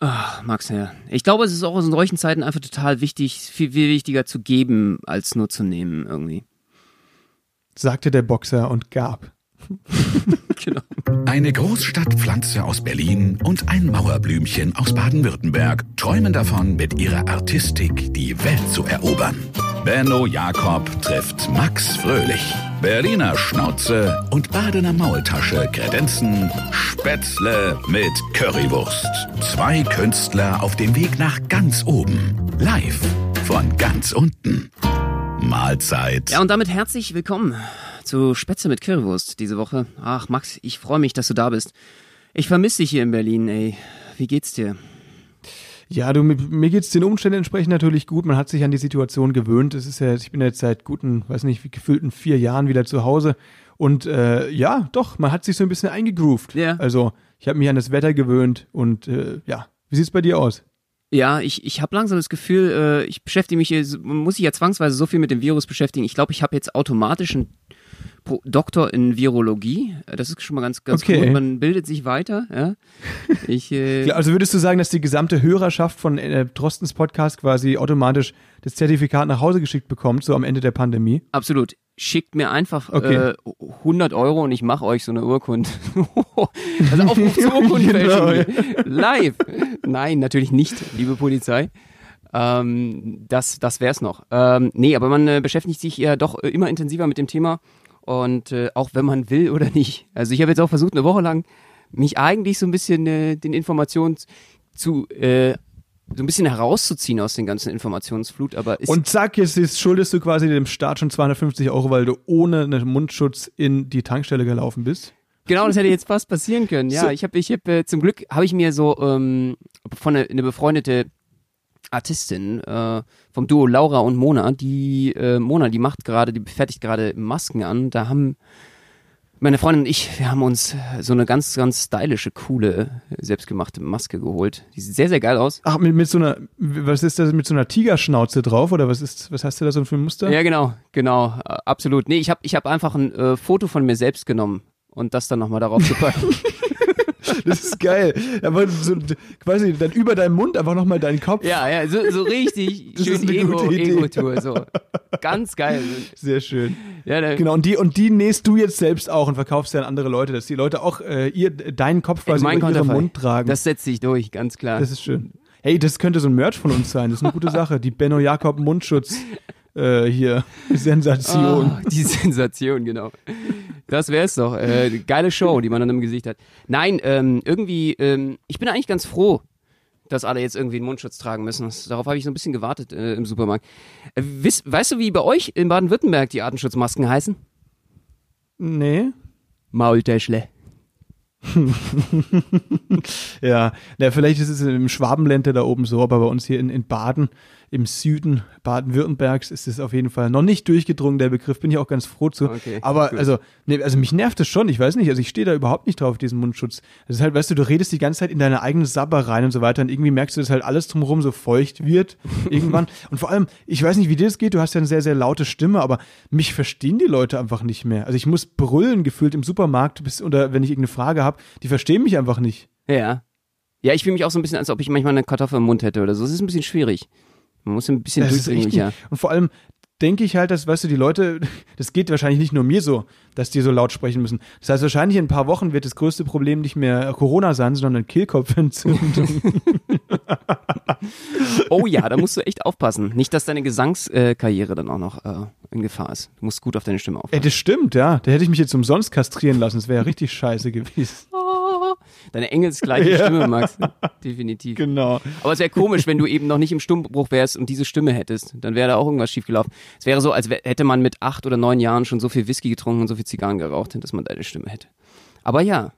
Ach, Max, ja. Ich glaube, es ist auch in solchen Zeiten einfach total wichtig, viel, viel wichtiger zu geben, als nur zu nehmen, irgendwie. Sagte der Boxer und gab. genau. Eine Großstadtpflanze aus Berlin und ein Mauerblümchen aus Baden-Württemberg träumen davon, mit ihrer Artistik die Welt zu erobern. Benno Jakob trifft Max Fröhlich. Berliner Schnauze und Badener Maultasche kredenzen Spätzle mit Currywurst. Zwei Künstler auf dem Weg nach ganz oben. Live von ganz unten. Mahlzeit. Ja, und damit herzlich willkommen zu Spätzle mit Currywurst diese Woche. Ach, Max, ich freue mich, dass du da bist. Ich vermisse dich hier in Berlin, ey. Wie geht's dir? Ja, du, mir geht's den Umständen entsprechend natürlich gut. Man hat sich an die Situation gewöhnt. Es ist ja, ich bin jetzt seit guten, weiß nicht, wie gefühlten vier Jahren wieder zu Hause. Und äh, ja, doch, man hat sich so ein bisschen eingegroovt. Ja. Also, ich habe mich an das Wetter gewöhnt und äh, ja, wie sieht's bei dir aus? Ja, ich, ich habe langsam das Gefühl, äh, ich beschäftige mich, man muss sich ja zwangsweise so viel mit dem Virus beschäftigen. Ich glaube, ich habe jetzt automatisch ein Doktor in Virologie. Das ist schon mal ganz, ganz okay. gut. Man bildet sich weiter. Ja. Ich, äh also würdest du sagen, dass die gesamte Hörerschaft von äh, Drostens Podcast quasi automatisch das Zertifikat nach Hause geschickt bekommt, so am Ende der Pandemie? Absolut. Schickt mir einfach okay. äh, 100 Euro und ich mache euch so eine Urkunde. also Aufruf zur Urkundenfälschung. genau. Live. Nein, natürlich nicht, liebe Polizei. Ähm, das das wäre es noch. Ähm, nee, aber man äh, beschäftigt sich ja doch äh, immer intensiver mit dem Thema und äh, auch wenn man will oder nicht. Also ich habe jetzt auch versucht, eine Woche lang mich eigentlich so ein bisschen äh, den Informationen zu äh, so ein bisschen herauszuziehen aus den ganzen Informationsflut, aber Und zack, jetzt, jetzt schuldest du quasi dem Staat schon 250 Euro, weil du ohne einen Mundschutz in die Tankstelle gelaufen bist. Genau, das hätte jetzt fast passieren können. Ja, so. ich habe, ich habe äh, zum Glück habe ich mir so ähm, von eine, eine befreundete Artistin äh, vom Duo Laura und Mona, die äh, Mona, die macht gerade, die fertigt gerade Masken an. Da haben meine Freundin und ich, wir haben uns so eine ganz, ganz stylische, coole, selbstgemachte Maske geholt. Die sieht sehr, sehr geil aus. Ach, mit, mit so einer, was ist das, mit so einer Tigerschnauze drauf oder was ist, was hast du da so für ein Muster? Ja, genau, genau, absolut. Nee, ich habe ich hab einfach ein äh, Foto von mir selbst genommen und das dann nochmal darauf gepackt. Das ist geil. Aber so, quasi dann über deinem Mund einfach nochmal deinen Kopf. Ja, ja, so, so richtig das schön Ego, Ego-Tour. So. Ganz geil. Sehr schön. Ja, genau, und die, und die nähst du jetzt selbst auch und verkaufst ja an andere Leute, dass die Leute auch äh, ihr, deinen Kopf quasi über ihren Mund tragen. Das setzt sich durch, ganz klar. Das ist schön. Hey, das könnte so ein Merch von uns sein. Das ist eine gute Sache. Die Benno Jakob Mundschutz äh, hier. Sensation. Oh, die Sensation, genau. Das wär's doch. Äh, geile Show, die man dann im Gesicht hat. Nein, ähm, irgendwie, ähm, ich bin eigentlich ganz froh, dass alle jetzt irgendwie einen Mundschutz tragen müssen. Darauf habe ich so ein bisschen gewartet äh, im Supermarkt. Äh, wiss, weißt du, wie bei euch in Baden-Württemberg die Artenschutzmasken heißen? Nee. Maultäschle. ja, na, vielleicht ist es im Schwabenländer da oben so, aber bei uns hier in, in Baden im Süden Baden-Württembergs ist es auf jeden Fall noch nicht durchgedrungen, der Begriff. Bin ich auch ganz froh zu. Okay, Aber also, nee, also mich nervt es schon. Ich weiß nicht. Also ich stehe da überhaupt nicht drauf, diesen Mundschutz. Das ist halt, weißt du, du redest die ganze Zeit in deine eigene Sabber rein und so weiter und irgendwie merkst du, dass halt alles drumherum so feucht wird irgendwann. Und vor allem, ich weiß nicht, wie dir das geht. Du hast ja eine sehr, sehr laute Stimme, aber mich verstehen die Leute einfach nicht mehr. Also ich muss brüllen gefühlt im Supermarkt bis, oder wenn ich irgendeine Frage habe, die verstehen mich einfach nicht. Ja. Ja, ich fühle mich auch so ein bisschen, als ob ich manchmal eine Kartoffel im Mund hätte oder so. Das ist ein bisschen schwierig. Man muss ein bisschen durchdringlicher. Und vor allem denke ich halt, dass, weißt du, die Leute, das geht wahrscheinlich nicht nur mir so, dass die so laut sprechen müssen. Das heißt, wahrscheinlich in ein paar Wochen wird das größte Problem nicht mehr Corona sein, sondern Kehlkopfentzündung. oh ja, da musst du echt aufpassen. Nicht, dass deine Gesangskarriere dann auch noch äh, in Gefahr ist. Du musst gut auf deine Stimme aufpassen. Ey, das stimmt, ja. Da hätte ich mich jetzt umsonst kastrieren lassen. Das wäre ja richtig scheiße gewesen. Deine engelsgleiche ja. Stimme, Max. Definitiv. Genau. Aber es wäre komisch, wenn du eben noch nicht im Stimmbruch wärst und diese Stimme hättest. Dann wäre da auch irgendwas schiefgelaufen. Es wäre so, als hätte man mit acht oder neun Jahren schon so viel Whisky getrunken und so viel Zigarren geraucht, dass man deine Stimme hätte. Aber ja,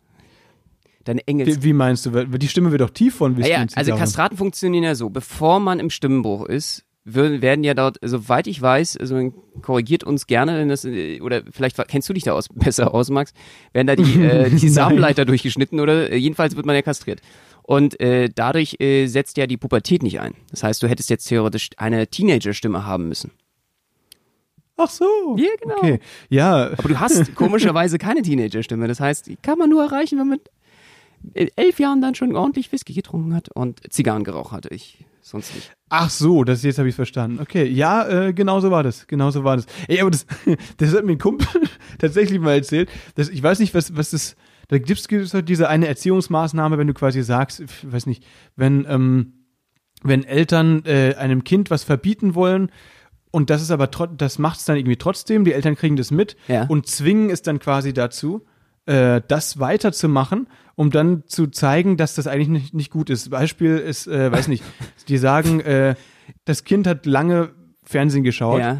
deine Engels. Wie, wie, meinst du? Die Stimme wird doch tief von Whisky. Ja, ja also Kastraten funktionieren ja so. Bevor man im Stimmbruch ist, werden ja dort, soweit ich weiß, also korrigiert uns gerne, das, oder vielleicht kennst du dich da aus, besser aus, Max, werden da die, äh, die Samenleiter durchgeschnitten oder äh, jedenfalls wird man ja kastriert. Und äh, dadurch äh, setzt ja die Pubertät nicht ein. Das heißt, du hättest jetzt theoretisch eine Teenager-Stimme haben müssen. Ach so. Ja, genau. Okay. Ja. Aber du hast komischerweise keine Teenager-Stimme. Das heißt, die kann man nur erreichen, wenn man elf Jahren dann schon ordentlich Whisky getrunken hat und Zigarren geraucht hatte. Ich sonst nicht. Ach so, das jetzt habe ich verstanden. Okay, ja, äh, genau so war das. Genau so war das. Ey, aber das, das hat mir ein Kumpel tatsächlich mal erzählt. Dass, ich weiß nicht, was, was das. Da gibt es halt diese eine Erziehungsmaßnahme, wenn du quasi sagst, ich weiß nicht, wenn, ähm, wenn Eltern äh, einem Kind was verbieten wollen, und das ist aber das macht es dann irgendwie trotzdem, die Eltern kriegen das mit ja. und zwingen es dann quasi dazu, äh, das weiterzumachen, um dann zu zeigen, dass das eigentlich nicht, nicht gut ist. Beispiel ist, äh, weiß nicht, die sagen, äh, das Kind hat lange Fernsehen geschaut. Ja.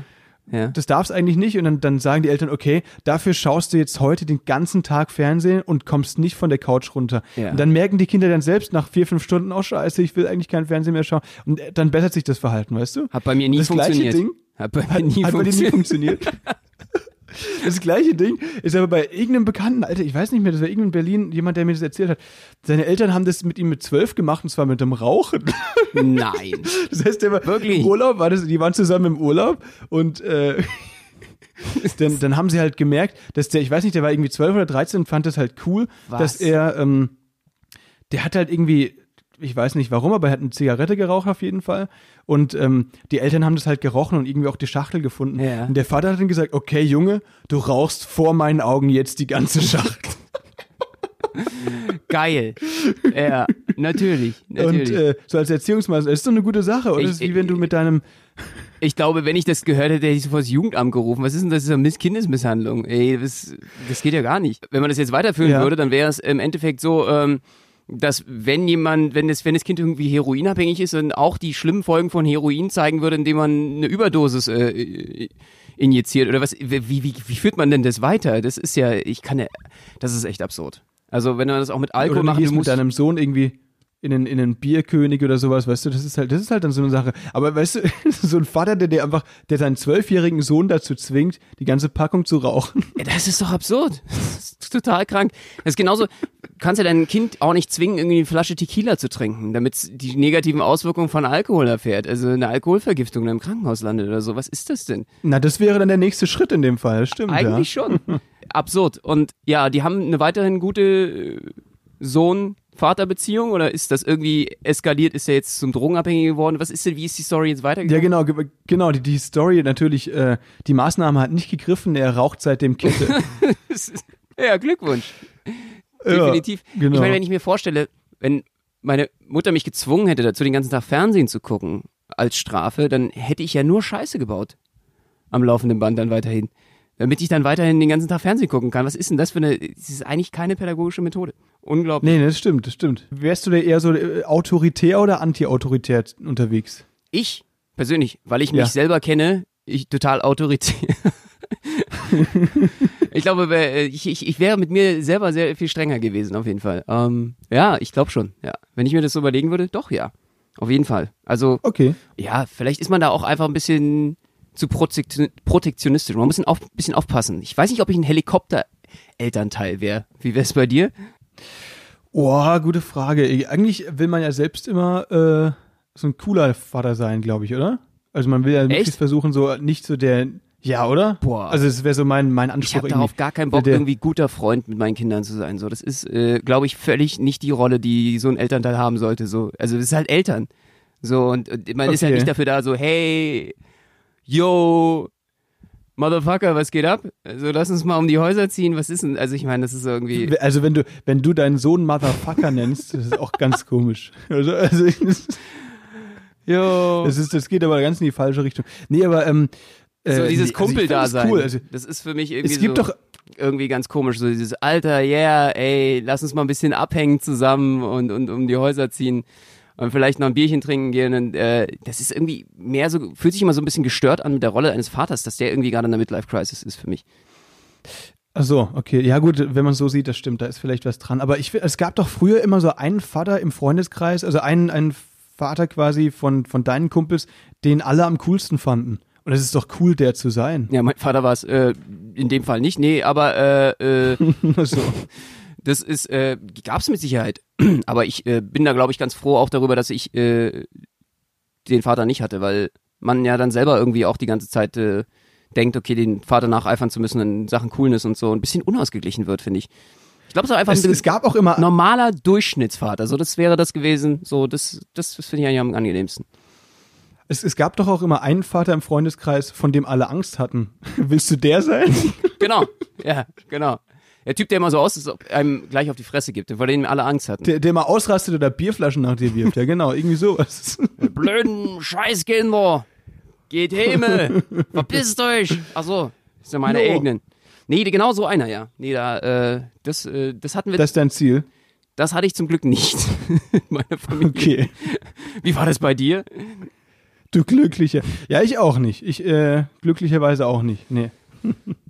Ja. Das darf es eigentlich nicht und dann, dann sagen die Eltern, okay, dafür schaust du jetzt heute den ganzen Tag Fernsehen und kommst nicht von der Couch runter. Ja. Und dann merken die Kinder dann selbst nach vier, fünf Stunden, oh scheiße, ich will eigentlich kein Fernsehen mehr schauen. Und dann bessert sich das Verhalten, weißt du? Hat bei mir nie das funktioniert. Gleiche Ding, hat bei mir nie, hat, funktioniert. Hat bei dir nie funktioniert. Das gleiche Ding ist aber bei irgendeinem Bekannten, Alter, ich weiß nicht mehr, das war irgendein in Berlin, jemand, der mir das erzählt hat. Seine Eltern haben das mit ihm mit zwölf gemacht und zwar mit dem Rauchen. Nein. Das heißt, der war Wirklich? im Urlaub, war das, die waren zusammen im Urlaub und äh, dann, dann haben sie halt gemerkt, dass der, ich weiß nicht, der war irgendwie zwölf oder dreizehn und fand das halt cool, Was? dass er, ähm, der hat halt irgendwie ich weiß nicht warum, aber er hat eine Zigarette geraucht auf jeden Fall. Und ähm, die Eltern haben das halt gerochen und irgendwie auch die Schachtel gefunden. Ja. Und der Vater hat dann gesagt, okay, Junge, du rauchst vor meinen Augen jetzt die ganze Schachtel. Geil. Ja, natürlich. natürlich. Und äh, so als Erziehungsmaßnahme, ist doch eine gute Sache, oder? Ich, ist wie wenn du mit deinem. Ich glaube, wenn ich das gehört hätte, hätte ich sofort das Jugendamt gerufen. Was ist denn das? Das ist Kindesmisshandlung. Ey, das, das geht ja gar nicht. Wenn man das jetzt weiterführen ja. würde, dann wäre es im Endeffekt so, ähm, dass wenn jemand, wenn das, wenn das Kind irgendwie heroinabhängig ist, dann auch die schlimmen Folgen von Heroin zeigen würde, indem man eine Überdosis äh, injiziert oder was? Wie, wie, wie führt man denn das weiter? Das ist ja, ich kann ja, das ist echt absurd. Also wenn man das auch mit Alkohol macht, du musst mit deinem Sohn irgendwie in einen, in einen Bierkönig oder sowas, weißt du, das ist halt, das ist halt dann so eine Sache. Aber weißt du, so ein Vater, der, der einfach, der seinen zwölfjährigen Sohn dazu zwingt, die ganze Packung zu rauchen. Ja, das ist doch absurd. Das ist total krank. Das ist genauso, kannst ja dein Kind auch nicht zwingen, irgendwie eine Flasche Tequila zu trinken, damit es die negativen Auswirkungen von Alkohol erfährt. Also eine Alkoholvergiftung in einem Krankenhaus landet oder so. Was ist das denn? Na, das wäre dann der nächste Schritt in dem Fall, stimmt. Eigentlich ja. schon. Absurd. Und ja, die haben eine weiterhin gute äh, Sohn- Vaterbeziehung oder ist das irgendwie eskaliert? Ist er jetzt zum Drogenabhängigen geworden? Was ist denn, wie ist die Story jetzt weitergegangen? Ja, genau, genau, die, die Story natürlich, äh, die Maßnahme hat nicht gegriffen, er raucht seitdem Kette. ja, Glückwunsch. Definitiv. Ja, genau. Ich meine, wenn ich mir vorstelle, wenn meine Mutter mich gezwungen hätte, dazu den ganzen Tag Fernsehen zu gucken, als Strafe, dann hätte ich ja nur Scheiße gebaut. Am laufenden Band dann weiterhin damit ich dann weiterhin den ganzen Tag Fernsehen gucken kann. Was ist denn das für eine, das ist eigentlich keine pädagogische Methode. Unglaublich. Nee, das stimmt, das stimmt. Wärst du da eher so äh, autoritär oder anti-autoritär unterwegs? Ich persönlich, weil ich mich ja. selber kenne, ich total autoritär. ich glaube, äh, ich, ich, ich wäre mit mir selber sehr viel strenger gewesen, auf jeden Fall. Ähm, ja, ich glaube schon, ja. Wenn ich mir das so überlegen würde, doch, ja. Auf jeden Fall. Also, okay. ja, vielleicht ist man da auch einfach ein bisschen zu protektionistisch. Man muss ein auf, bisschen aufpassen. Ich weiß nicht, ob ich ein Helikopter-Elternteil wäre. Wie wäre es bei dir? Oh, gute Frage. Eigentlich will man ja selbst immer äh, so ein cooler Vater sein, glaube ich, oder? Also man will ja möglichst versuchen, so nicht so der ja, oder? Boah. Also es wäre so mein, mein Anspruch. Ich habe darauf gar keinen Bock, irgendwie guter Freund mit meinen Kindern zu sein. So, das ist, äh, glaube ich, völlig nicht die Rolle, die so ein Elternteil haben sollte. So, also es ist halt Eltern. So und, und man okay. ist ja nicht dafür da, so hey, yo, Motherfucker, was geht ab? Also lass uns mal um die Häuser ziehen. Was ist denn? Also ich meine, das ist irgendwie. Also wenn du, wenn du deinen Sohn Motherfucker nennst, das ist auch ganz komisch. Also, also jo. Das ist, das geht aber ganz in die falsche Richtung. Nee, aber ähm, so äh, dieses Kumpel-Dasein. Also, cool. also, das ist für mich irgendwie es gibt so doch irgendwie ganz komisch. So dieses Alter, yeah, ey, lass uns mal ein bisschen abhängen zusammen und, und um die Häuser ziehen und vielleicht noch ein Bierchen trinken gehen. Und, äh, das ist irgendwie mehr so, fühlt sich immer so ein bisschen gestört an mit der Rolle eines Vaters, dass der irgendwie gerade in der Midlife-Crisis ist für mich. Ach so, okay. Ja gut, wenn man so sieht, das stimmt, da ist vielleicht was dran. Aber ich, es gab doch früher immer so einen Vater im Freundeskreis, also einen, einen Vater quasi von, von deinen Kumpels, den alle am coolsten fanden. Und es ist doch cool, der zu sein. Ja, mein Vater war es äh, in dem Fall nicht, nee, aber äh, äh, so. Das ist, äh, gab es mit Sicherheit. Aber ich äh, bin da, glaube ich, ganz froh auch darüber, dass ich äh, den Vater nicht hatte, weil man ja dann selber irgendwie auch die ganze Zeit äh, denkt, okay, den Vater nacheifern zu müssen in Sachen Coolness und so ein bisschen unausgeglichen wird, finde ich. Ich glaube, es war einfach es, ein es gab auch immer normaler Durchschnittsfahrt. Also das wäre das gewesen. So, das, das, das finde ich eigentlich am angenehmsten. Es, es gab doch auch immer einen Vater im Freundeskreis, von dem alle Angst hatten. Willst du der sein? Genau, ja, genau. Der Typ, der immer so aussieht, einem gleich auf die Fresse gibt, vor dem alle Angst hatten. Der, der immer ausrastet oder Bierflaschen nach dir wirft. Ja, genau, irgendwie sowas. Blöden Scheißkinder. Geht Himmel. Verpisst euch. Ach so, ist ja meine no. eigenen. Nee, genau so einer, ja. Nee, da, äh, das, äh, das hatten wir. Das ist dein Ziel? Das hatte ich zum Glück nicht. Meine Familie. Okay. Wie war das bei dir? Du Glücklicher. Ja, ich auch nicht. Ich, äh, glücklicherweise auch nicht. Nee.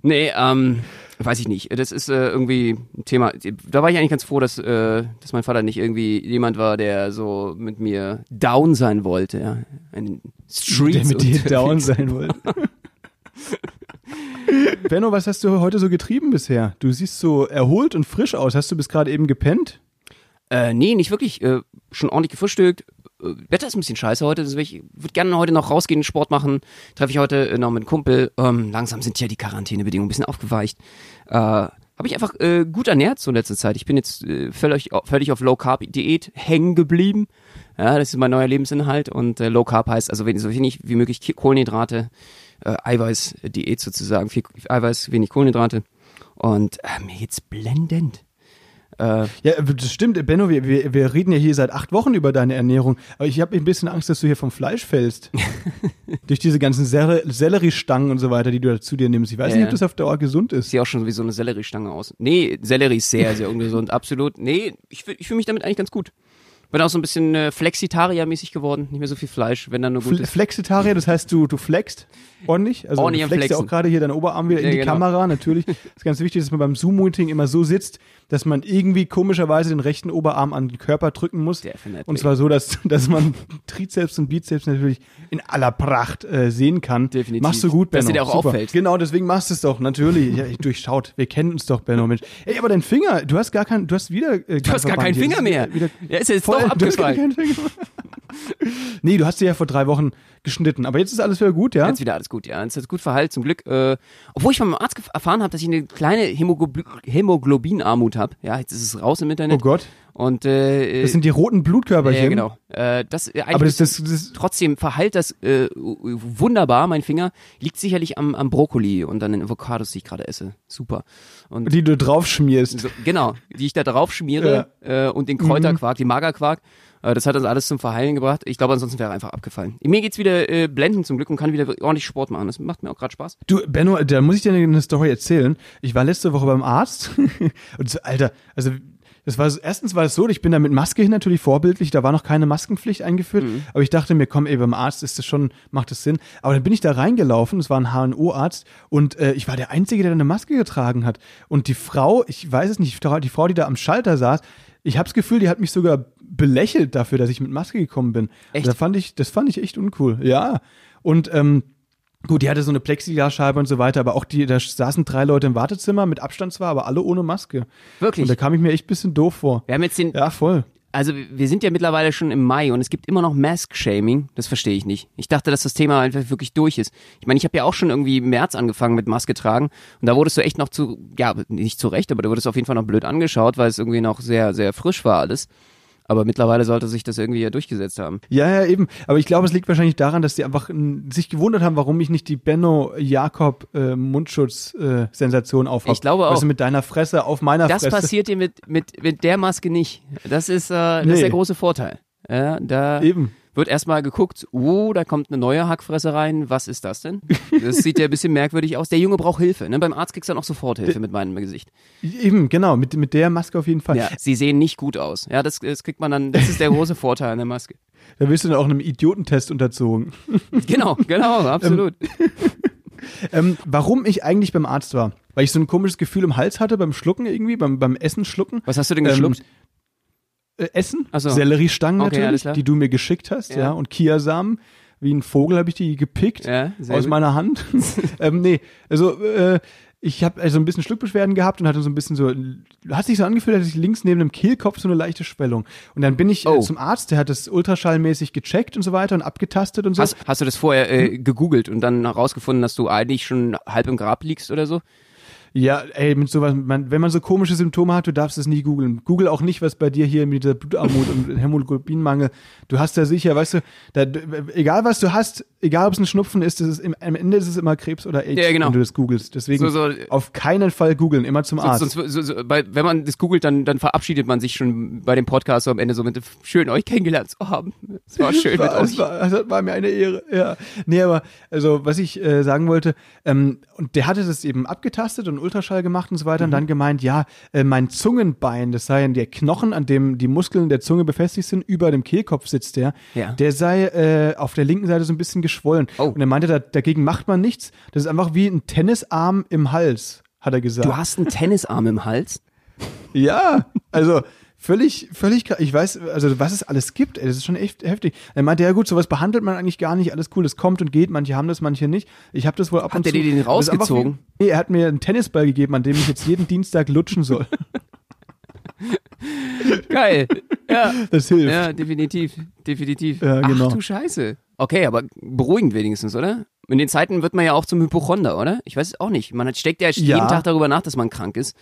Nee, ähm, weiß ich nicht. Das ist äh, irgendwie ein Thema. Da war ich eigentlich ganz froh, dass, äh, dass mein Vater nicht irgendwie jemand war, der so mit mir down sein wollte. Ja. Ein Street. Der mit dir down sein wollte. Benno, was hast du heute so getrieben bisher? Du siehst so erholt und frisch aus. Hast du bis gerade eben gepennt? Äh, nee, nicht wirklich. Äh, schon ordentlich gefrühstückt. Äh, Wetter ist ein bisschen scheiße heute. Also ich würde gerne heute noch rausgehen, Sport machen. Treffe ich heute äh, noch mit einem Kumpel. Ähm, langsam sind ja die Quarantänebedingungen ein bisschen aufgeweicht. Äh, habe ich einfach äh, gut ernährt so in letzter Zeit. Ich bin jetzt äh, völlig, völlig auf Low Carb Diät hängen geblieben. Ja, das ist mein neuer Lebensinhalt und äh, Low Carb heißt also so wenig wie möglich Kohlenhydrate, äh, Eiweiß-Diät sozusagen, viel Eiweiß, wenig Kohlenhydrate. Und äh, mir geht's blendend. Äh, ja, das stimmt, Benno, wir, wir, wir reden ja hier seit acht Wochen über deine Ernährung, aber ich habe ein bisschen Angst, dass du hier vom Fleisch fällst. Durch diese ganzen Sel Selleriestangen und so weiter, die du zu dir nimmst. Ich weiß ja, nicht, ob das auf Dauer gesund ist. Sieht auch schon wie so eine Selleriestange aus. Nee, Sellerie ist sehr, sehr ungesund, absolut. Nee, ich, ich fühle mich damit eigentlich ganz gut. Bin auch so ein bisschen äh, Flexitarier-mäßig geworden, nicht mehr so viel Fleisch, wenn dann nur gut Fl Flexitarier, das heißt, du, du flext ordentlich? Also ordentlich du flexst ja auch gerade hier deinen Oberarm wieder in die genau. Kamera, natürlich. Das ist ganz wichtig, dass man beim Zoom-Meeting immer so sitzt, dass man irgendwie komischerweise den rechten Oberarm an den Körper drücken muss. Definitely. Und zwar so, dass, dass man Trizeps und Bizeps natürlich in aller Pracht äh, sehen kann. Definitiv. Machst du gut, Benno. Dass dir auch Super. auffällt. Genau, deswegen machst du es doch, natürlich. Ja, durchschaut. Wir kennen uns doch, Benno. Mensch. Ey, aber dein Finger, du hast gar keinen, du hast wieder. Äh, du hast gar keinen Finger mehr. Wieder, ja, ist jetzt voll, doch abgefallen. nee, du hast dir ja vor drei Wochen geschnitten. Aber jetzt ist alles wieder gut, ja? Jetzt wieder alles gut, ja. Jetzt ist gut verheilt, zum Glück. Äh, obwohl ich von meinem Arzt erfahren habe, dass ich eine kleine Hämoglobinarmut habe. Ja, jetzt ist es raus im Internet. Oh Gott. Und äh, das sind die roten Blutkörperchen. Ja, genau. Äh, das, äh, Aber das, das, das trotzdem verheilt das äh, wunderbar. Mein Finger liegt sicherlich am, am Brokkoli und an den Avocados, die ich gerade esse. Super. Und die du drauf schmierst. So, genau, die ich da drauf schmiere ja. äh, und den Kräuterquark, mhm. den Magerquark. Äh, das hat uns alles zum Verheilen gebracht. Ich glaube, ansonsten wäre er einfach abgefallen. Mir geht's wieder äh, blenden zum Glück und kann wieder ordentlich Sport machen. Das macht mir auch gerade Spaß. Du, Benno, da muss ich dir eine Story erzählen. Ich war letzte Woche beim Arzt und so, Alter, also das war erstens war es so, ich bin da mit Maske hin natürlich vorbildlich, da war noch keine Maskenpflicht eingeführt, mhm. aber ich dachte mir, komm, ey, beim Arzt ist das schon, macht das Sinn. Aber dann bin ich da reingelaufen, es war ein HNO-Arzt und äh, ich war der Einzige, der eine Maske getragen hat. Und die Frau, ich weiß es nicht, die Frau, die da am Schalter saß, ich habe das Gefühl, die hat mich sogar belächelt dafür, dass ich mit Maske gekommen bin. Echt? Da fand ich, das fand ich echt uncool. Ja. Und ähm, Gut, die hatte so eine Plexiglasscheibe und so weiter, aber auch die, da saßen drei Leute im Wartezimmer mit Abstand zwar, aber alle ohne Maske. Wirklich? Und da kam ich mir echt ein bisschen doof vor. Wir haben jetzt den. Ja, voll. Also wir sind ja mittlerweile schon im Mai und es gibt immer noch Mask-Shaming. Das verstehe ich nicht. Ich dachte, dass das Thema einfach wirklich durch ist. Ich meine, ich habe ja auch schon irgendwie im März angefangen mit Maske tragen und da wurdest du echt noch zu, ja, nicht zu Recht, aber du wurdest auf jeden Fall noch blöd angeschaut, weil es irgendwie noch sehr, sehr frisch war alles. Aber mittlerweile sollte sich das irgendwie ja durchgesetzt haben. Ja, ja, eben. Aber ich glaube, es liegt wahrscheinlich daran, dass die einfach sich gewundert haben, warum ich nicht die Benno Jakob äh, äh, aufhabe. Ich glaube auch. Also mit deiner Fresse auf meiner das Fresse. Das passiert dir mit, mit, mit der Maske nicht. Das ist, äh, das nee. ist der große Vorteil. Ja, da eben wird erstmal geguckt, oh, da kommt eine neue Hackfresse rein, was ist das denn? Das sieht ja ein bisschen merkwürdig aus. Der Junge braucht Hilfe. Ne? Beim Arzt kriegst du dann auch sofort Hilfe mit meinem Gesicht. Eben, genau, mit, mit der Maske auf jeden Fall. Ja, sie sehen nicht gut aus. Ja, das, das kriegt man dann, das ist der große Vorteil an der Maske. Da wirst du dann auch einem Idiotentest unterzogen. Genau, genau, absolut. ähm, warum ich eigentlich beim Arzt war? Weil ich so ein komisches Gefühl im Hals hatte beim Schlucken irgendwie, beim, beim Essen schlucken. Was hast du denn geschluckt? Ähm, äh, essen. So. Selleriestangen okay, natürlich, die du mir geschickt hast, ja, ja und Kiasamen. Wie ein Vogel habe ich die gepickt ja, aus gut. meiner Hand. ähm, nee, also äh, ich habe also ein bisschen Schluckbeschwerden gehabt und hatte so ein bisschen so, hat sich so angefühlt, als ich links neben dem Kehlkopf so eine leichte Schwellung. Und dann bin ich äh, oh. äh, zum Arzt, der hat das ultraschallmäßig gecheckt und so weiter und abgetastet und so. Hast, hast du das vorher äh, gegoogelt und dann herausgefunden, dass du eigentlich schon halb im Grab liegst oder so? Ja, ey, mit sowas, man, wenn man so komische Symptome hat, du darfst es nie googeln. Google auch nicht, was bei dir hier mit dieser Blutarmut und Hämoglobinmangel, du hast da sicher, weißt du, da, egal was du hast, egal ob es ein Schnupfen ist, ist im, am Ende ist es immer Krebs oder AIDS, ja, genau. wenn du das googelst. Deswegen so, so, auf keinen Fall googeln, immer zum Arzt. Sonst, so, bei, wenn man das googelt, dann, dann verabschiedet man sich schon bei dem Podcast so am Ende so mit schön euch kennengelernt zu haben. Es war schön war, mit euch. War, das war mir eine Ehre, ja. Nee, aber also was ich äh, sagen wollte, ähm, und der hatte das eben abgetastet und Ultraschall gemacht und so weiter mhm. und dann gemeint, ja, äh, mein Zungenbein, das sei der Knochen, an dem die Muskeln der Zunge befestigt sind, über dem Kehlkopf sitzt der, ja. der sei äh, auf der linken Seite so ein bisschen geschwollen. Oh. Und er meinte, da, dagegen macht man nichts. Das ist einfach wie ein Tennisarm im Hals, hat er gesagt. Du hast einen Tennisarm im Hals? Ja, also völlig, völlig, ich weiß, also was es alles gibt, ey, das ist schon echt heftig. Er meinte, ja gut, sowas behandelt man eigentlich gar nicht, alles cool, das kommt und geht, manche haben das, manche nicht. Ich habe das wohl ab hat und zu. Hat er dir den rausgezogen? Wie, nee, er hat mir einen Tennisball gegeben, an dem ich jetzt jeden Dienstag lutschen soll. Geil. Ja. Das hilft. Ja, definitiv, definitiv. Ja, genau. Ach du Scheiße. Okay, aber beruhigend wenigstens, oder? In den Zeiten wird man ja auch zum Hypochonder, oder? Ich weiß es auch nicht. Man steckt ja, ja jeden Tag darüber nach, dass man krank ist.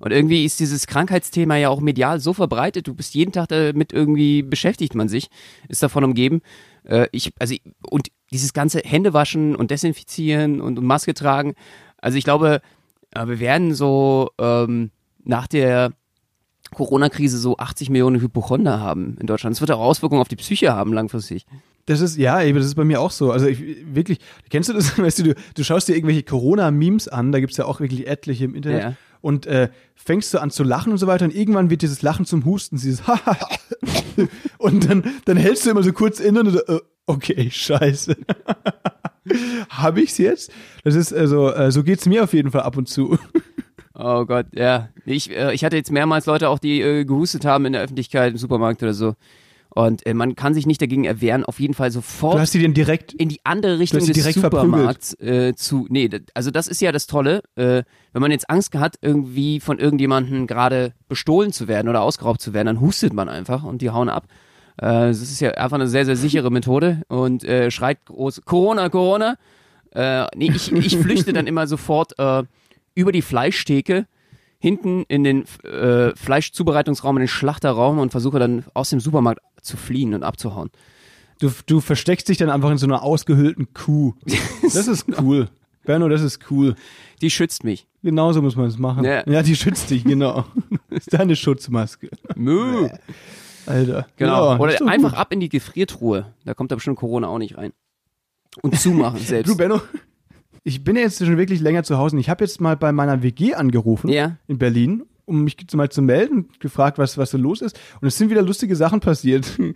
Und irgendwie ist dieses Krankheitsthema ja auch medial so verbreitet. Du bist jeden Tag damit irgendwie beschäftigt man sich, ist davon umgeben. Äh, ich, also, und dieses ganze Händewaschen und Desinfizieren und, und Maske tragen. Also ich glaube, äh, wir werden so ähm, nach der Corona-Krise so 80 Millionen Hypochonder haben in Deutschland. Das wird auch Auswirkungen auf die Psyche haben langfristig. Das ist, ja, eben, das ist bei mir auch so. Also ich, wirklich, kennst du das? Weißt du, du, du schaust dir irgendwelche Corona-Memes an, da gibt es ja auch wirklich etliche im Internet. Ja und äh, fängst du an zu lachen und so weiter und irgendwann wird dieses Lachen zum Husten, dieses und dann, dann hältst du immer so kurz inne und so, äh, okay, scheiße. Habe ich's jetzt? Das ist also, äh, so geht's mir auf jeden Fall ab und zu. Oh Gott, ja. Ich, äh, ich hatte jetzt mehrmals Leute auch, die äh, gehustet haben in der Öffentlichkeit, im Supermarkt oder so. Und äh, man kann sich nicht dagegen erwehren, auf jeden Fall sofort du hast die denn direkt, in die andere Richtung des Supermarkts äh, zu. Nee, also das ist ja das Tolle. Äh, wenn man jetzt Angst hat, irgendwie von irgendjemandem gerade bestohlen zu werden oder ausgeraubt zu werden, dann hustet man einfach und die hauen ab. Äh, das ist ja einfach eine sehr, sehr sichere Methode und äh, schreit groß Corona, Corona. Äh, nee, ich, ich flüchte dann immer sofort über die Fleischtheke hinten in den äh, Fleischzubereitungsraum, in den Schlachterraum und versuche dann aus dem Supermarkt zu fliehen und abzuhauen. Du, du versteckst dich dann einfach in so einer ausgehöhlten Kuh. Das ist cool. Berno, das ist cool. Die schützt mich. Genauso muss man es machen. Ja. ja. die schützt dich, genau. Das ist deine Schutzmaske. Mö. Alter. Genau. Ja, Oder einfach gut. ab in die Gefriertruhe. Da kommt da bestimmt Corona auch nicht rein. Und zumachen selbst. Du, Benno, ich bin jetzt schon wirklich länger zu Hause. Ich habe jetzt mal bei meiner WG angerufen ja. in Berlin, um mich mal zu melden, gefragt, was, was so los ist. Und es sind wieder lustige Sachen passiert.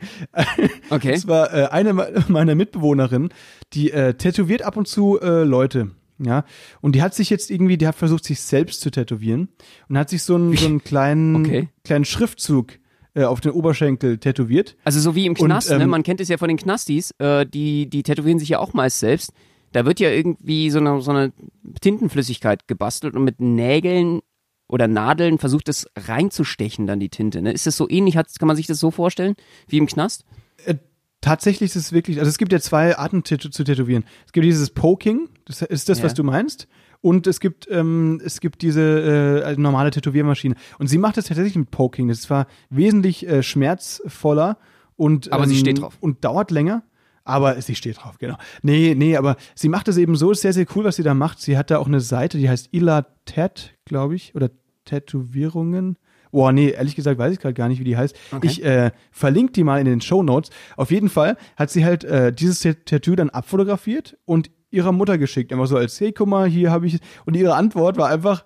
Okay. Es war äh, eine meiner Mitbewohnerinnen, die äh, tätowiert ab und zu äh, Leute. Ja, und die hat sich jetzt irgendwie, die hat versucht, sich selbst zu tätowieren und hat sich so einen, so einen kleinen, okay. kleinen Schriftzug äh, auf den Oberschenkel tätowiert. Also so wie im Knast, und, ne? ähm, ne? man kennt es ja von den Knastis, äh, die, die tätowieren sich ja auch meist selbst da wird ja irgendwie so eine, so eine Tintenflüssigkeit gebastelt und mit Nägeln oder Nadeln versucht es reinzustechen, dann die Tinte. Ne? Ist das so ähnlich? Hat, kann man sich das so vorstellen wie im Knast? Äh, tatsächlich ist es wirklich, also es gibt ja zwei Arten zu tätowieren. Es gibt dieses Poking, das ist das, ja. was du meinst. Und es gibt, ähm, es gibt diese äh, normale Tätowiermaschine. Und sie macht das tatsächlich mit Poking. Das war wesentlich äh, schmerzvoller und, Aber ähm, sie steht drauf. Und dauert länger. Aber sie steht drauf, genau. Nee, nee, aber sie macht es eben so, ist sehr, sehr cool, was sie da macht. Sie hat da auch eine Seite, die heißt Ila Tat, glaube ich, oder Tätowierungen. Boah, nee, ehrlich gesagt weiß ich gerade gar nicht, wie die heißt. Okay. Ich äh, verlinke die mal in den Show Notes. Auf jeden Fall hat sie halt äh, dieses Tattoo dann abfotografiert und ihrer Mutter geschickt. Immer so als, hey, guck mal, hier habe ich. Und ihre Antwort war einfach,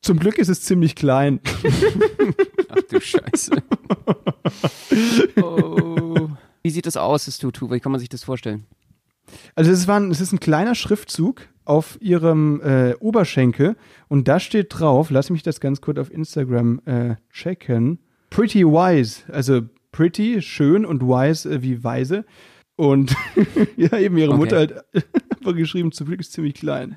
zum Glück ist es ziemlich klein. Ach du Scheiße. oh. Wie sieht das aus, das Tutu? Wie kann man sich das vorstellen? Also es, war ein, es ist ein kleiner Schriftzug auf ihrem äh, Oberschenkel und da steht drauf, lass mich das ganz kurz auf Instagram äh, checken, pretty wise, also pretty, schön und wise äh, wie weise. Und ja, eben ihre okay. Mutter hat einfach geschrieben, zum Glück ist ziemlich klein.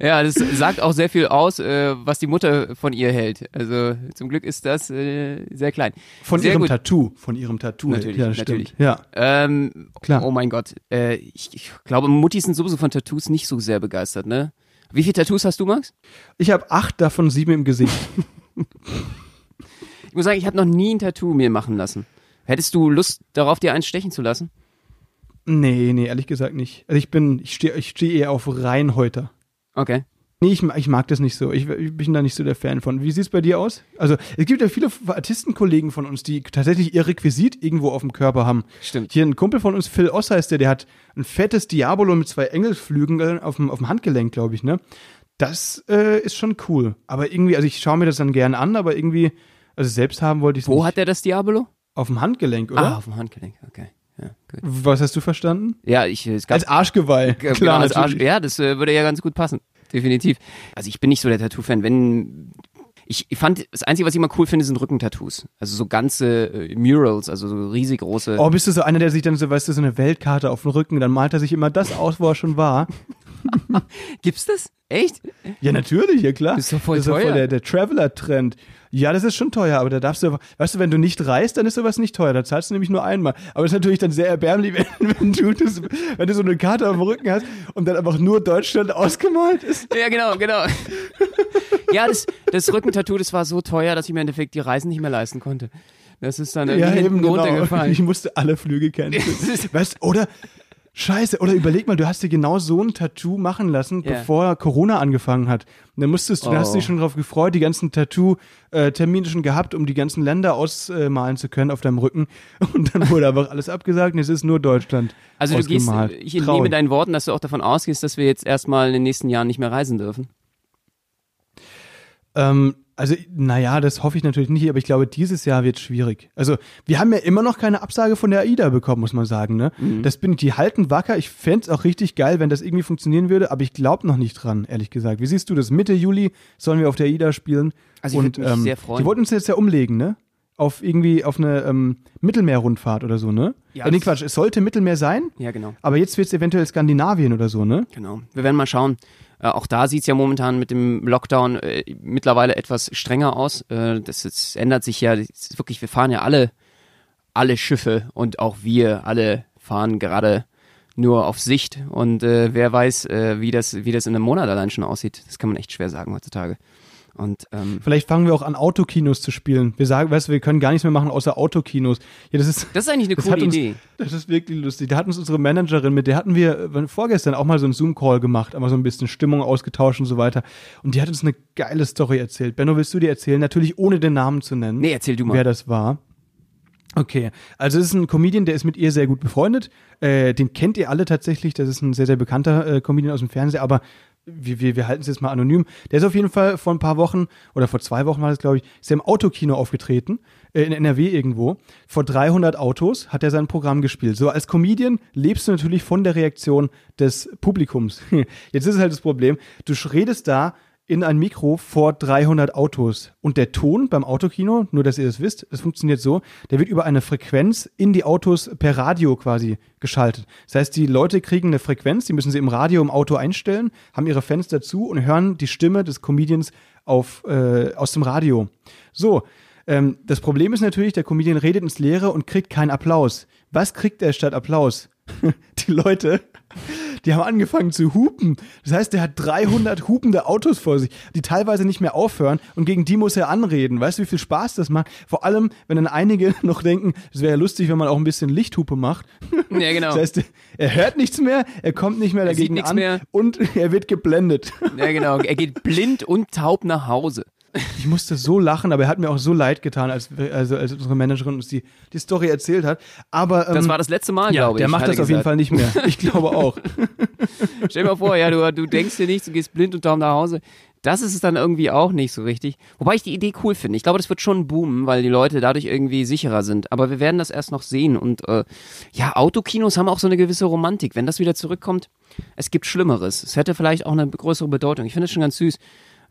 Ja, das sagt auch sehr viel aus, äh, was die Mutter von ihr hält. Also zum Glück ist das äh, sehr klein. Von sehr ihrem gut. Tattoo, von ihrem Tattoo. Natürlich, ja, natürlich. Ja. Ähm, Klar. Oh mein Gott. Äh, ich, ich glaube, Muttis sind sowieso von Tattoos nicht so sehr begeistert, ne? Wie viele Tattoos hast du, Max? Ich habe acht, davon sieben im Gesicht. ich muss sagen, ich habe noch nie ein Tattoo mir machen lassen. Hättest du Lust darauf, dir eins stechen zu lassen? Nee, nee, ehrlich gesagt nicht. Also ich bin, ich stehe ich steh eher auf Reinhäuter. Okay. Nee, ich, ich mag das nicht so. Ich, ich bin da nicht so der Fan von. Wie sieht es bei dir aus? Also, es gibt ja viele Artistenkollegen von uns, die tatsächlich ihr Requisit irgendwo auf dem Körper haben. Stimmt. Hier ein Kumpel von uns, Phil Oss heißt der, der hat ein fettes Diabolo mit zwei Engelsflügeln auf dem, auf dem Handgelenk, glaube ich, ne? Das äh, ist schon cool. Aber irgendwie, also ich schaue mir das dann gern an, aber irgendwie, also selbst haben wollte ich es nicht. Wo hat er das Diabolo? Auf dem Handgelenk, oder? Ah, auf dem Handgelenk, okay. Ja. Was hast du verstanden? Ja, ich. Es gab, als Arschgeweih. Klar, genau, als Arsch, ja, das äh, würde ja ganz gut passen definitiv. Also ich bin nicht so der Tattoo-Fan. Wenn ich, ich fand, das Einzige, was ich immer cool finde, sind Rückentattoos. Also so ganze äh, Murals, also so riesig große. Oh, bist du so einer, der sich dann so, weißt du, so eine Weltkarte auf den Rücken, dann malt er sich immer das aus, wo er schon war. Gibt's das? Echt? Ja, natürlich, ja klar. Das ist doch voll das ist teuer. Voll der, der Traveler-Trend. Ja, das ist schon teuer, aber da darfst du, weißt du, wenn du nicht reist, dann ist sowas nicht teuer. Da zahlst du nämlich nur einmal. Aber es ist natürlich dann sehr erbärmlich, wenn, wenn, du das, wenn du so eine Karte auf dem Rücken hast und dann einfach nur Deutschland ausgemalt ist. Ja, genau, genau. ja, das, das Rückentattoo, das war so teuer, dass ich mir im Endeffekt die Reisen nicht mehr leisten konnte. Das ist dann irgendwie ja, eben, genau. runtergefallen. Ich musste alle Flüge kennen. weißt, oder Scheiße, oder überleg mal, du hast dir genau so ein Tattoo machen lassen, yeah. bevor Corona angefangen hat. Und dann musstest du, oh. da hast du dich schon darauf gefreut, die ganzen Tattoo-Termine schon gehabt, um die ganzen Länder ausmalen zu können auf deinem Rücken. Und dann wurde einfach alles abgesagt und es ist nur Deutschland. Also du gehst, ich entnehme deinen Worten, dass du auch davon ausgehst, dass wir jetzt erstmal in den nächsten Jahren nicht mehr reisen dürfen. Ähm, also, naja, das hoffe ich natürlich nicht, aber ich glaube, dieses Jahr wird schwierig. Also, wir haben ja immer noch keine Absage von der AIDA bekommen, muss man sagen. Ne? Mhm. Das bin, die halten wacker. Ich fände es auch richtig geil, wenn das irgendwie funktionieren würde, aber ich glaube noch nicht dran, ehrlich gesagt. Wie siehst du das? Mitte Juli sollen wir auf der AIDA spielen. Also, ich würde mich ähm, sehr freuen. Die wollten uns jetzt ja umlegen, ne? Auf irgendwie auf eine ähm, Mittelmeerrundfahrt oder so, ne? Ja, äh, nee, Quatsch, es sollte Mittelmeer sein. Ja, genau. Aber jetzt wird es eventuell Skandinavien oder so, ne? Genau. Wir werden mal schauen. Äh, auch da sieht es ja momentan mit dem Lockdown äh, mittlerweile etwas strenger aus. Äh, das, das ändert sich ja. Wirklich, wir fahren ja alle, alle Schiffe und auch wir alle fahren gerade nur auf Sicht. Und äh, wer weiß, äh, wie, das, wie das in einem Monat allein schon aussieht. Das kann man echt schwer sagen heutzutage. Und, ähm, Vielleicht fangen wir auch an, Autokinos zu spielen. Wir sagen, weißt du, wir können gar nichts mehr machen außer Autokinos. Ja, das ist, das ist eigentlich eine coole uns, Idee. Das ist wirklich lustig. Da hat uns unsere Managerin, mit der hatten wir äh, vorgestern auch mal so einen Zoom-Call gemacht, einmal so ein bisschen Stimmung ausgetauscht und so weiter. Und die hat uns eine geile Story erzählt. Benno, willst du dir erzählen? Natürlich ohne den Namen zu nennen. Nee, erzähl du mal. Wer das war. Okay, also es ist ein Comedian, der ist mit ihr sehr gut befreundet. Äh, den kennt ihr alle tatsächlich. Das ist ein sehr, sehr bekannter äh, Comedian aus dem Fernsehen, aber wir, wir, wir halten es jetzt mal anonym. Der ist auf jeden Fall vor ein paar Wochen oder vor zwei Wochen war das, glaube ich, ist er im Autokino aufgetreten, äh, in NRW irgendwo. Vor 300 Autos hat er sein Programm gespielt. So als Comedian lebst du natürlich von der Reaktion des Publikums. Jetzt ist halt das Problem, du redest da in ein Mikro vor 300 Autos. Und der Ton beim Autokino, nur dass ihr das wisst, das funktioniert so, der wird über eine Frequenz in die Autos per Radio quasi geschaltet. Das heißt, die Leute kriegen eine Frequenz, die müssen sie im Radio im Auto einstellen, haben ihre Fenster zu und hören die Stimme des Comedians auf, äh, aus dem Radio. So, ähm, das Problem ist natürlich, der Comedian redet ins Leere und kriegt keinen Applaus. Was kriegt er statt Applaus? die Leute die haben angefangen zu hupen. Das heißt, der hat 300 hupende Autos vor sich, die teilweise nicht mehr aufhören und gegen die muss er anreden. Weißt du, wie viel Spaß das macht? Vor allem, wenn dann einige noch denken, es wäre ja lustig, wenn man auch ein bisschen Lichthupe macht. Ja, genau. Das heißt, er hört nichts mehr, er kommt nicht mehr dagegen an mehr. und er wird geblendet. Ja, genau. Er geht blind und taub nach Hause. Ich musste so lachen, aber er hat mir auch so leid getan, als, also, als unsere Managerin uns die, die Story erzählt hat. Aber, ähm, das war das letzte Mal, ja, glaube ich. Der macht das gesagt. auf jeden Fall nicht mehr. Ich glaube auch. Stell dir mal vor, ja, du, du denkst dir nichts, du gehst blind und taub nach Hause. Das ist es dann irgendwie auch nicht so richtig. Wobei ich die Idee cool finde. Ich glaube, das wird schon boomen, weil die Leute dadurch irgendwie sicherer sind. Aber wir werden das erst noch sehen. Und äh, ja, Autokinos haben auch so eine gewisse Romantik. Wenn das wieder zurückkommt, es gibt Schlimmeres. Es hätte vielleicht auch eine größere Bedeutung. Ich finde es schon ganz süß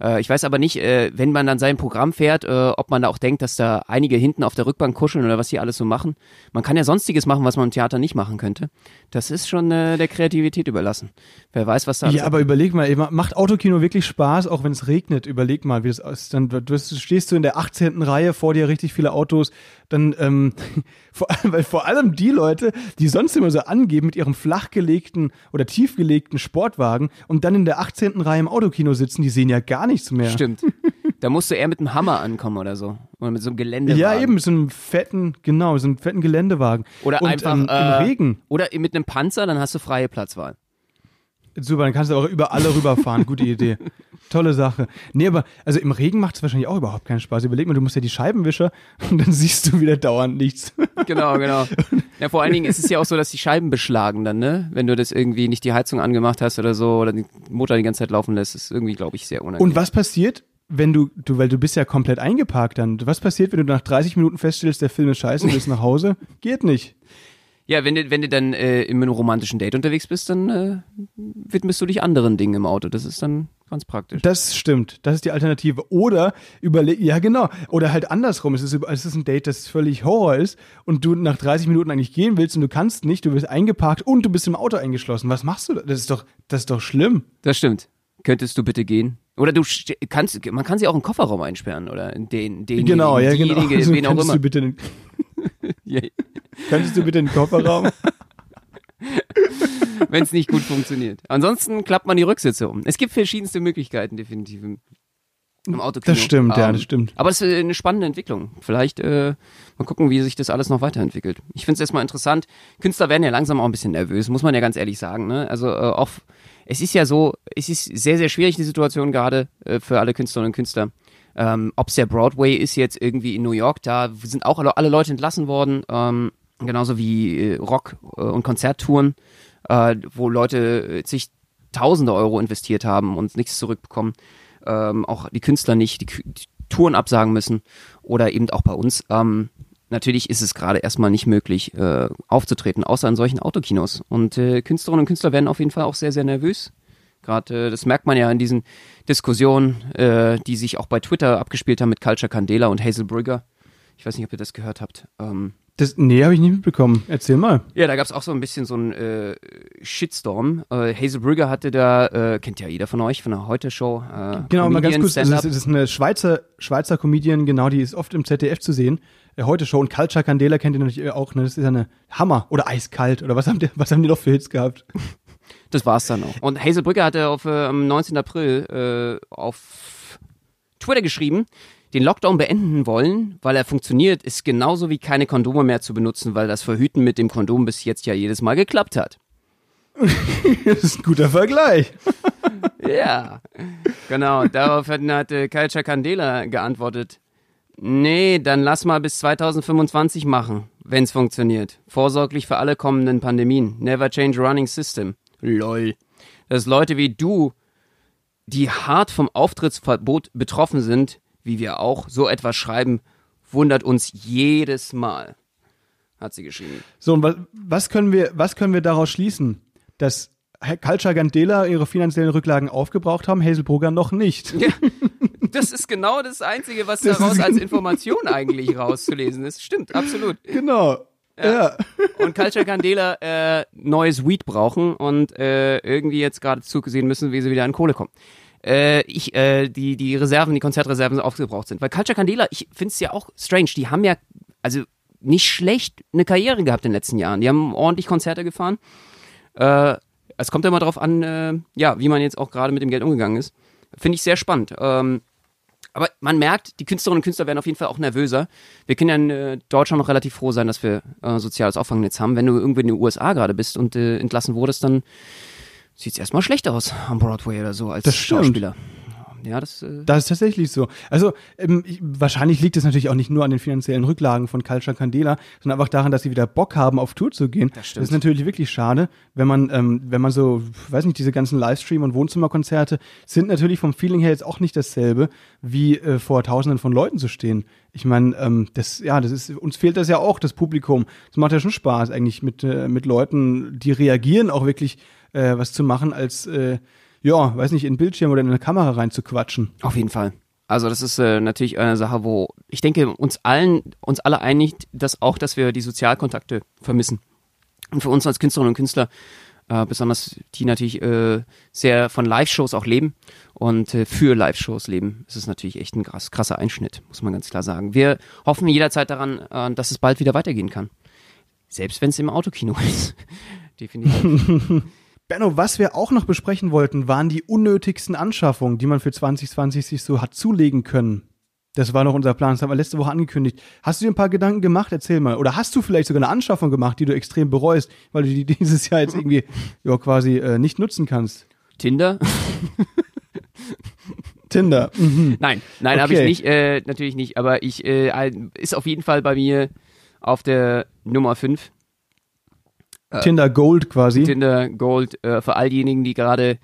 Äh, ich weiß aber nicht, äh, wenn man dann sein Programm fährt, äh, ob man da auch denkt, dass da einige hinten auf der Rückbank kuscheln oder was die alles so machen. Man kann ja sonstiges machen, was man im Theater nicht machen könnte. Das ist schon äh, der Kreativität überlassen. Wer weiß, was da Ja, aber überleg mal, macht Autokino wirklich Spaß, auch wenn es regnet? Überleg mal, wie das ist. Dann du stehst du in der 18. Reihe, vor dir richtig viele Autos, dann ähm, vor, weil vor allem die Leute, die sonst immer so angeben mit ihrem flachgelegten oder tiefgelegten Sportwagen und dann in der 18. Reihe im Autokino sitzen, die sehen ja gar nichts mehr. Stimmt. Da musst du eher mit einem Hammer ankommen oder so. Oder mit so einem Geländewagen. Ja, eben, mit so einem fetten, genau, so einem fetten Geländewagen. Oder und, einfach ähm, äh, im Regen. Oder mit einem Panzer, dann hast du freie Platzwahl. Super, dann kannst du auch über alle rüberfahren. Gute Idee. Tolle Sache. Nee, aber also im Regen macht es wahrscheinlich auch überhaupt keinen Spaß. Überleg mal, du musst ja die Scheibenwischer und dann siehst du wieder dauernd nichts. Genau, genau. Ja, vor allen Dingen ist es ja auch so, dass die Scheiben beschlagen dann, ne? Wenn du das irgendwie nicht die Heizung angemacht hast oder so oder den Motor die ganze Zeit laufen lässt, ist irgendwie, glaube ich, sehr unangenehm. Und was passiert, wenn du, du, weil du bist ja komplett eingeparkt dann. Was passiert, wenn du nach 30 Minuten feststellst, der Film ist scheiße und willst nach Hause? Geht nicht. Ja, wenn du, wenn du dann äh, in einem romantischen Date unterwegs bist, dann äh, widmest du dich anderen Dingen im Auto. Das ist dann ganz praktisch. Das stimmt. Das ist die Alternative. Oder überleg, ja genau. Oder halt andersrum. Es ist, es ist ein Date, das völlig Horror ist und du nach 30 Minuten eigentlich gehen willst und du kannst nicht, du bist eingeparkt und du bist im Auto eingeschlossen. Was machst du da? Das ist doch, das ist doch schlimm. Das stimmt. Könntest du bitte gehen? Oder du kannst, man kann sie auch im Kofferraum einsperren oder in den, den genau, ja, genau. Also wen auch immer. Du bitte den, ja. Könntest du bitte den Kofferraum? Wenn es nicht gut funktioniert. Ansonsten klappt man die Rücksitze um. Es gibt verschiedenste Möglichkeiten, definitiv im, im Autokino. Das stimmt, um, ja, das ähm, stimmt. Aber es ist eine spannende Entwicklung. Vielleicht äh, mal gucken, wie sich das alles noch weiterentwickelt. Ich finde es erstmal interessant. Künstler werden ja langsam auch ein bisschen nervös, muss man ja ganz ehrlich sagen. Ne? Also äh, auch, es ist ja so, es ist sehr, sehr schwierig, die Situation gerade äh, für alle Künstlerinnen und Künstler. Ähm, Ob es der Broadway ist jetzt irgendwie in New York, da sind auch alle, Leute entlassen worden. Ähm, genauso wie äh, Rock- äh, und Konzerttouren, äh, wo Leute sich Tausende Euro investiert haben und nichts zurückbekommen. Ähm, auch die Künstler nicht, die, die, Touren absagen müssen oder eben auch bei uns. Ähm, natürlich ist es gerade erstmal nicht möglich, äh, aufzutreten, außer in solchen Autokinos. Und äh, Künstlerinnen und Künstler werden auf jeden Fall auch sehr, sehr nervös. Gerade, äh, das merkt man ja in diesen Diskussionen, äh, die sich auch bei Twitter abgespielt haben mit Culture Candela und Hazel Brugger. Ich weiß nicht, ob ihr das gehört habt. Ähm, das, nee, habe ich nicht mitbekommen. Erzähl mal. Ja, da gab es auch so ein bisschen so einen äh, Shitstorm. Äh, Hazel Brügger hatte da, äh, kennt ja jeder von euch von der Heute-Show. Äh, genau, mal ganz kurz, das ist, das ist, eine Schweizer, Schweizer Comedian, genau, die ist oft im ZDF zu sehen. Heute-Show und Culture Candela kennt ihr natürlich auch, ne? Das ist ja eine Hammer oder eiskalt oder was haben die, was haben die noch für Hits gehabt? Das war's dann auch. Und Hazel Brügger hatte auf, äh, am 19. April äh, auf Twitter geschrieben, den Lockdown beenden wollen, weil er funktioniert, ist genauso wie keine Kondome mehr zu benutzen, weil das Verhüten mit dem Kondom bis jetzt ja jedes Mal geklappt hat. das ist ein guter Vergleich. ja, genau. Daraufhin hat äh, Culture Candela geantwortet. Nee, dann lass mal bis 2025 machen, wenn's funktioniert. Vorsorglich für alle kommenden Pandemien. Never change running system. Lol. Dass Leute wie du, die hart vom Auftrittsverbot betroffen sind, wie wir auch so etwas schreiben, wundert uns jedes Mal, hat sie geschrieben. So, und was, was, können, wir, was können wir daraus schließen? Dass Culture Gandela ihre finanziellen Rücklagen aufgebraucht haben, Hazelbrugger noch nicht. Ja, das ist genau das Einzige, was das daraus als Information eigentlich rauszulesen ist. Stimmt, absolut. Genau. Ja. Und Culture Candela äh, neues Weed brauchen und äh, irgendwie jetzt gerade zugesehen müssen, wie sie wieder an Kohle kommen äh, ich, äh, die, die Reserven, die Konzertreserven aufgebraucht sind. Weil Culture Candela, ich finde es ja auch strange, die haben ja, also nicht schlecht eine Karriere gehabt in den letzten Jahren. Die haben ordentlich Konzerte gefahren. Äh, es kommt ja immer darauf an, äh, ja, wie man jetzt auch gerade mit dem Geld umgegangen ist. Finde ich sehr spannend. Ähm, aber man merkt, die Künstlerinnen und Künstler werden auf jeden Fall auch nervöser. Wir können ja in äh, Deutschland noch relativ froh sein, dass wir äh, soziales Auffangnetz haben. Wenn du irgendwo in den USA gerade bist und äh, entlassen wurdest, dann sieht es erstmal schlecht aus am Broadway oder so als Schauspieler. Ja, das, äh das ist tatsächlich so. Also ähm, ich, wahrscheinlich liegt es natürlich auch nicht nur an den finanziellen Rücklagen von Culture Candela, sondern einfach daran, dass sie wieder Bock haben, auf Tour zu gehen. Das, stimmt. das ist natürlich wirklich schade, wenn man, ähm, wenn man so, weiß nicht, diese ganzen Livestream- und Wohnzimmerkonzerte sind natürlich vom Feeling her jetzt auch nicht dasselbe, wie äh, vor Tausenden von Leuten zu stehen. Ich meine, ähm, das, ja, das ist, uns fehlt das ja auch, das Publikum. Es macht ja schon Spaß eigentlich mit, äh, mit Leuten, die reagieren, auch wirklich äh, was zu machen, als äh, ja, weiß nicht, in den Bildschirm oder in eine Kamera reinzuquatschen. Auf jeden Fall. Also das ist äh, natürlich eine Sache, wo ich denke, uns allen, uns alle einigt, dass auch, dass wir die Sozialkontakte vermissen. Und für uns als Künstlerinnen und Künstler, äh, besonders die natürlich äh, sehr von Live-Shows auch leben und äh, für Live-Shows leben, ist es natürlich echt ein krass, krasser Einschnitt, muss man ganz klar sagen. Wir hoffen jederzeit daran, äh, dass es bald wieder weitergehen kann. Selbst wenn es im Autokino ist. Definitiv. Benno, was wir auch noch besprechen wollten, waren die unnötigsten Anschaffungen, die man für 2020 sich so hat zulegen können. Das war noch unser Plan, das haben wir letzte Woche angekündigt. Hast du dir ein paar Gedanken gemacht? Erzähl mal. Oder hast du vielleicht sogar eine Anschaffung gemacht, die du extrem bereust, weil du die dieses Jahr jetzt irgendwie ja, quasi äh, nicht nutzen kannst? Tinder? Tinder. Mhm. Nein, nein, okay. habe ich nicht, äh, natürlich nicht. Aber ich äh, ist auf jeden Fall bei mir auf der Nummer 5 äh, Tinder Gold quasi. Tinder Gold äh, für all diejenigen, die gerade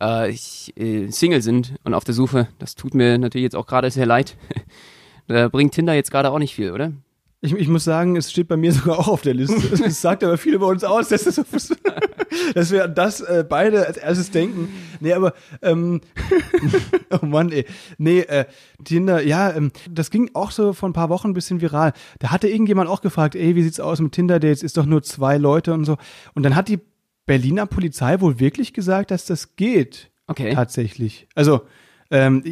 äh, äh, Single sind und auf der Suche. Das tut mir natürlich jetzt auch gerade sehr leid. da bringt Tinder jetzt gerade auch nicht viel, oder? Ich, ich, muss sagen, es steht bei mir sogar auch auf der Liste. Es sagt aber viel über uns aus, dass, das, dass wir an das äh, beide als erstes denken. Nee, aber, ähm, oh Mann, ey. Nee, äh, Tinder, ja, ähm, das ging auch so vor ein paar Wochen ein bisschen viral. Da hatte irgendjemand auch gefragt, ey, wie sieht's aus mit Tinder-Dates? Ist doch nur zwei Leute und so. Und dann hat die Berliner Polizei wohl wirklich gesagt, dass das geht. Okay. Tatsächlich. Also, ähm,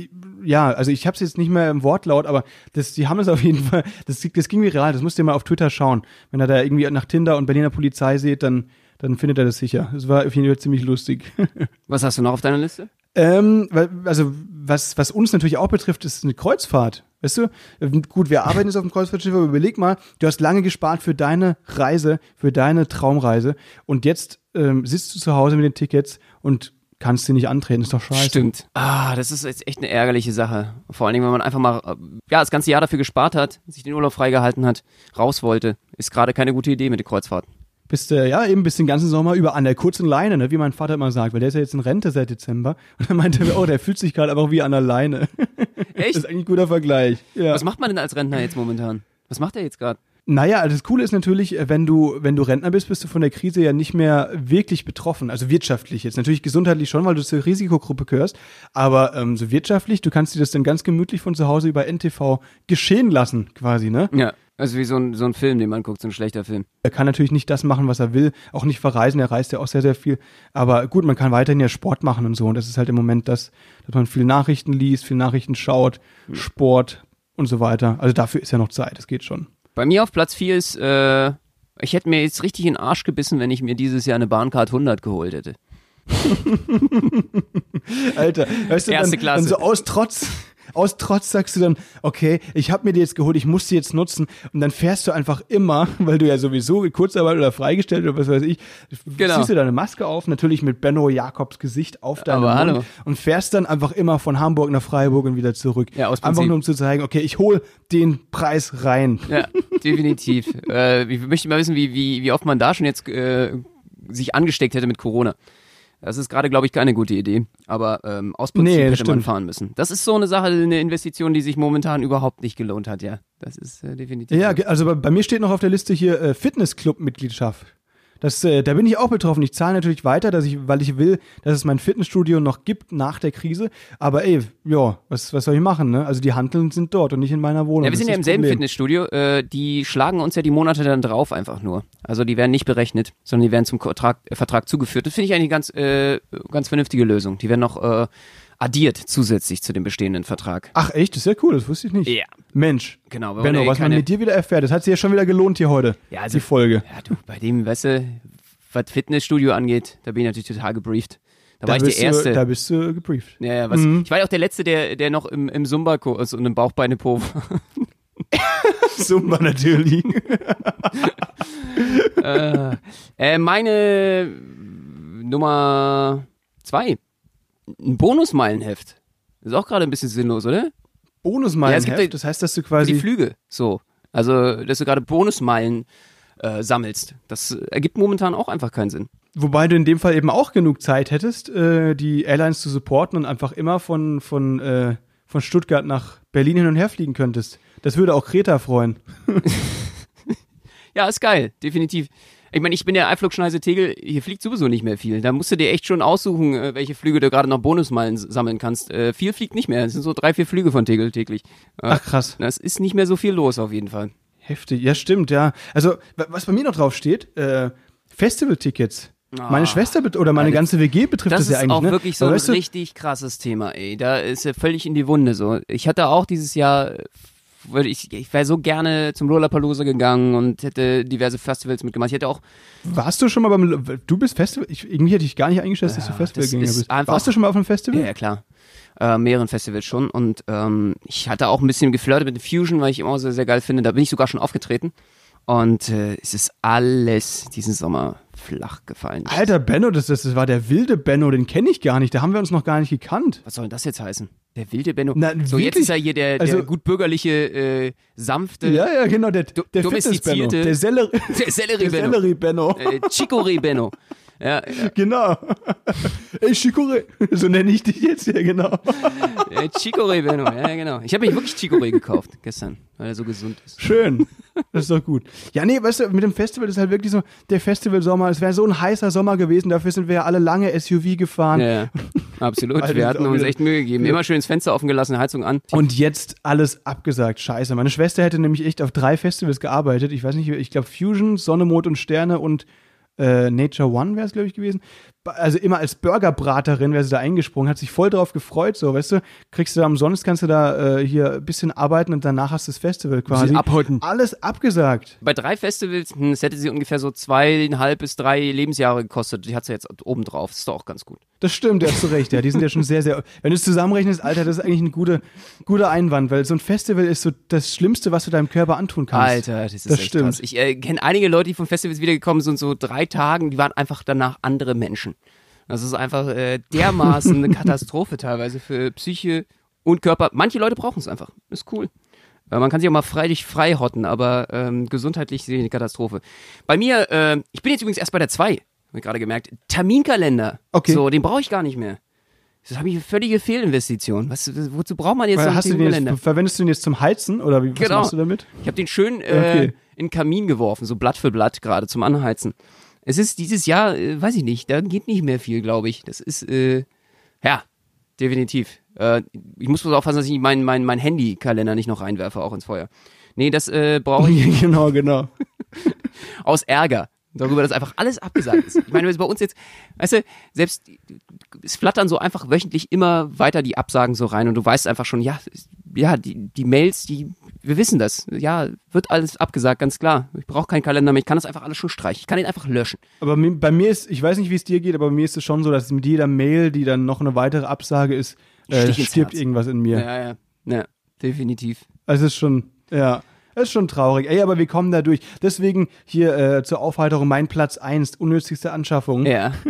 ja, also ich habe es jetzt nicht mehr im Wortlaut, aber das, die haben es auf jeden Fall, das, das ging viral, das müsst ihr mal auf Twitter schauen. Wenn er da irgendwie nach Tinder und Berliner Polizei seht, dann, dann findet er das sicher. Das war auf jeden Fall ziemlich lustig. Was hast du noch auf deiner Liste? Ähm, also was, was uns natürlich auch betrifft, ist eine Kreuzfahrt. Weißt du? Gut, wir arbeiten jetzt auf dem Kreuzfahrtschiff, aber überleg mal, du hast lange gespart für deine Reise, für deine Traumreise und jetzt ähm, sitzt du zu Hause mit den Tickets und kannst du nicht antreten, ist doch scheiße. Stimmt. Ah, das ist jetzt echt eine ärgerliche Sache. Vor allen Dingen, wenn man einfach mal, ja, das ganze Jahr dafür gespart hat, sich den Urlaub freigehalten hat, raus wollte, ist gerade keine gute Idee mit der Kreuzfahrt. Bist du, ja, eben bis den ganzen Sommer über an der kurzen Leine, ne, wie mein Vater immer sagt, weil der ist ja jetzt in Rente seit Dezember. Und er meinte, oh, der fühlt sich gerade einfach wie an der Leine. Echt? Das ist eigentlich ein guter Vergleich. Ja. Was macht man denn als Rentner jetzt momentan? Was macht er jetzt gerade? Naja, also das Coole ist natürlich, äh, wenn du, wenn du Rentner bist, bist du von der Krise ja nicht mehr wirklich betroffen. Also wirtschaftlich jetzt. Natürlich gesundheitlich schon, weil du zur Risikogruppe gehörst. Aber ähm, so wirtschaftlich, du kannst dir das dann ganz gemütlich von zu Hause über NTV geschehen lassen, quasi, ne? Ja. Also wie so ein, so ein Film, den man guckt, so ein schlechter Film. Er kann natürlich nicht das machen, was er will, auch nicht verreisen, er reist ja auch sehr, sehr viel. Aber gut, man kann weiterhin ja Sport machen und so. Und das ist halt im Moment das, dass man viel Nachrichten liest, viel Nachrichten schaut, hm. Sport und so weiter. Also dafür ist ja noch Zeit, das geht schon. Bei mir auf Platz 4 ist, äh, ich hätte mir jetzt richtig in den Arsch gebissen, wenn ich mir dieses Jahr eine Bahncard 100 geholt hätte. Alter, weißt du, Erste dann, Klasse. dann so aus Trotz aus Trotz sagst du dann, okay, ich habe mir die jetzt geholt, ich muss sie jetzt nutzen und dann fährst du einfach immer, weil du ja sowieso Kurzarbeit oder freigestellt oder was weiß ich, genau. ziehst du deine Maske auf, natürlich mit Benno Jakobs Gesicht auf deinem Aber Mund hallo. und fährst dann einfach immer von Hamburg nach Freiburg und wieder zurück. Ja, aus Einfach nur um zu zeigen, okay, ich hole den Preis rein. Ja, definitiv. äh, ich möchte mal wissen, wie, wie, wie oft man da schon jetzt äh, sich angesteckt hätte mit Corona. Das ist gerade, glaube ich, keine gute Idee. Aber ähm, aus Prinzip nee, hätte stimmt. man fahren müssen. Das ist so eine Sache, eine Investition, die sich momentan überhaupt nicht gelohnt hat, ja. Das ist äh, definitiv. Ja, also bei, bei, mir steht noch auf der Liste hier äh, Fitnessclub-Mitgliedschaft. Das, äh, da bin ich auch betroffen. Ich zahle natürlich weiter, dass ich, weil ich will, dass es mein Fitnessstudio noch gibt nach der Krise. Aber ey, ja, was, was soll ich machen? Ne? Also die Handeln sind dort und nicht in meiner Wohnung. Ja, wir sind ja im selben Fitnessstudio. Äh, die schlagen uns ja die Monate dann drauf einfach nur. Also die werden nicht berechnet, sondern die werden zum Vertrag, äh, Vertrag zugeführt. Das finde ich eigentlich eine ganz, äh, ganz vernünftige Lösung. Die werden noch äh, addiert zusätzlich zu dem bestehenden Vertrag. Ach echt, das ist ja cool, das wusste ich nicht. Ja. Mensch. Genau. Benno, was man mit dir wieder erfährt, das hat sich ja schon wieder gelohnt hier heute, ja, also, die Folge. Ja, du, bei dem, weißt du, was Fitnessstudio angeht, da bin ich natürlich total gebrieft. Da, da war ich der Erste. Du, da bist du gebrieft. Ja, ja, was, mhm. Ich war ja auch der Letzte, der, der noch im, im Zumba, also in einem Bauchbeine-Po war. Zumba natürlich. äh, äh, meine Nummer zwei ein Bonusmeilenheft. ist auch gerade ein bisschen sinnlos, oder? Bonusmeilenheft? Ja, das heißt, dass du quasi. Die Flüge, so. Also, dass du gerade Bonusmeilen äh, sammelst. Das ergibt momentan auch einfach keinen Sinn. Wobei du in dem Fall eben auch genug Zeit hättest, äh, die Airlines zu supporten und einfach immer von, von, äh, von Stuttgart nach Berlin hin und her fliegen könntest. Das würde auch Kreta freuen. ja, ist geil, definitiv. Ich meine, ich bin der Eiflugschneise Tegel, hier fliegt sowieso nicht mehr viel. Da musst du dir echt schon aussuchen, äh, welche Flüge du gerade noch Bonusmeilen sammeln kannst. Äh, viel fliegt nicht mehr. Es sind so drei, vier Flüge von Tegel täglich. Äh, Ach krass. Das ist nicht mehr so viel los auf jeden Fall. Heftig, ja stimmt, ja. Also, was bei mir noch drauf steht, äh, Festival-Tickets. Oh, meine Schwester oder meine ganze WG betrifft das, das ja eigentlich. Das ist auch ne? wirklich so ein richtig krasses Thema, ey. Da ist er völlig in die Wunde so. Ich hatte auch dieses Jahr würde ich, ich wäre so gerne zum Lollapalooza gegangen und hätte diverse Festivals mitgemacht. Ich hätte auch. Warst du schon mal beim, du bist Festival? Ich, irgendwie hätte ich gar nicht eingeschätzt, dass du Festivalgänger bist. Warst du schon mal auf einem Festival? Ja, ja klar. Äh, mehreren Festivals schon und ähm, ich hatte auch ein bisschen geflirtet mit Fusion, weil ich immer sehr, sehr geil finde. Da bin ich sogar schon aufgetreten. Und äh, es ist alles diesen Sommer flach gefallen. Alter Benno, das, das, das war der wilde Benno, den kenne ich gar nicht. Da haben wir uns noch gar nicht gekannt. Was soll denn das jetzt heißen? Der wilde Benno. Na, so, wirklich? jetzt ist er hier der, der also, gut bürgerliche, äh, sanfte. Ja, ja, genau, der, der domestizierte. Benno. Der Sellerie, der Sellerie Benno. Der Sellerie Benno. Äh, Chicorée Benno. Ja, ja. Genau. Ey, Chicorée. So nenne ich dich jetzt, ja, genau. Äh, Chicorée Benno, ja, genau. Ich habe mich wirklich Chicorée gekauft gestern, weil er so gesund ist. Schön. Das ist doch gut. Ja, nee, weißt du, mit dem Festival ist halt wirklich so, der Festivalsommer, es wäre so ein heißer Sommer gewesen, dafür sind wir ja alle lange SUV gefahren. Ja, ja. absolut. wir hatten uns echt Mühe gegeben. Immer schön das Fenster offen gelassen, Heizung an. Und jetzt alles abgesagt. Scheiße. Meine Schwester hätte nämlich echt auf drei Festivals gearbeitet. Ich weiß nicht, ich glaube Fusion, Sonne, Mond und Sterne und Nature One wäre es, glaube ich, gewesen also immer als Burgerbraterin wäre sie da eingesprungen, hat sich voll drauf gefreut, so, weißt du, kriegst du da umsonst, kannst du da äh, hier ein bisschen arbeiten und danach hast du das Festival quasi. Abholten. Alles abgesagt. Bei drei Festivals, hm, das hätte sie ungefähr so zweieinhalb bis drei Lebensjahre gekostet. Die hat sie jetzt oben drauf. Das ist doch auch ganz gut. Das stimmt, ja, hast du recht, ja. Die sind ja schon sehr, sehr. Wenn du es zusammenrechnest, Alter, das ist eigentlich ein guter, guter Einwand, weil so ein Festival ist so das Schlimmste, was du deinem Körper antun kannst. Alter, das ist das stimmt. Krass. Ich äh, kenne einige Leute, die von Festivals wiedergekommen sind, so drei Tagen, die waren einfach danach andere Menschen. Das ist einfach äh, dermaßen eine Katastrophe teilweise für Psyche und Körper. Manche Leute brauchen es einfach. Ist cool. Äh, man kann sich auch mal freilich frei hotten, aber ähm, gesundheitlich sehe ich eine Katastrophe. Bei mir, äh, ich bin jetzt übrigens erst bei der 2, habe ich gerade gemerkt. Terminkalender. Okay. So, den brauche ich gar nicht mehr. Das habe ich eine völlige Fehlinvestition. Was, wozu braucht man jetzt Weil, so einen Terminkalender? Jetzt, verwendest du den jetzt zum Heizen oder wie, was genau. machst du damit? Ich habe den schön äh, okay. in den Kamin geworfen, so Blatt für Blatt gerade zum Anheizen. Es ist dieses Jahr, äh, weiß ich nicht, da geht nicht mehr viel, glaube ich. Das ist, äh, ja, definitiv. Äh, ich muss bloß aufpassen, dass ich meinen mein, mein Handy-Kalender nicht noch reinwerfe, auch ins Feuer. Nee, das äh, brauche ich. genau, genau. Aus Ärger darüber, dass einfach alles abgesagt ist. Ich meine, bei uns jetzt, weißt du, selbst es flattern so einfach wöchentlich immer weiter die Absagen so rein und du weißt einfach schon, ja, ja, die, die Mails, die wir wissen das. Ja, wird alles abgesagt, ganz klar. Ich brauche keinen Kalender mehr. Ich kann das einfach alles schon streichen. Ich kann ihn einfach löschen. Aber bei mir ist, ich weiß nicht, wie es dir geht, aber bei mir ist es schon so, dass mit jeder Mail, die dann noch eine weitere Absage ist, äh, stirbt irgendwas in mir. Ja, ja, ja, definitiv. Also es ist schon, ja. Es ist schon traurig. Ey, aber wir kommen da durch. Deswegen hier äh, zur Aufheiterung mein Platz 1, unnötigste Anschaffung. Ja.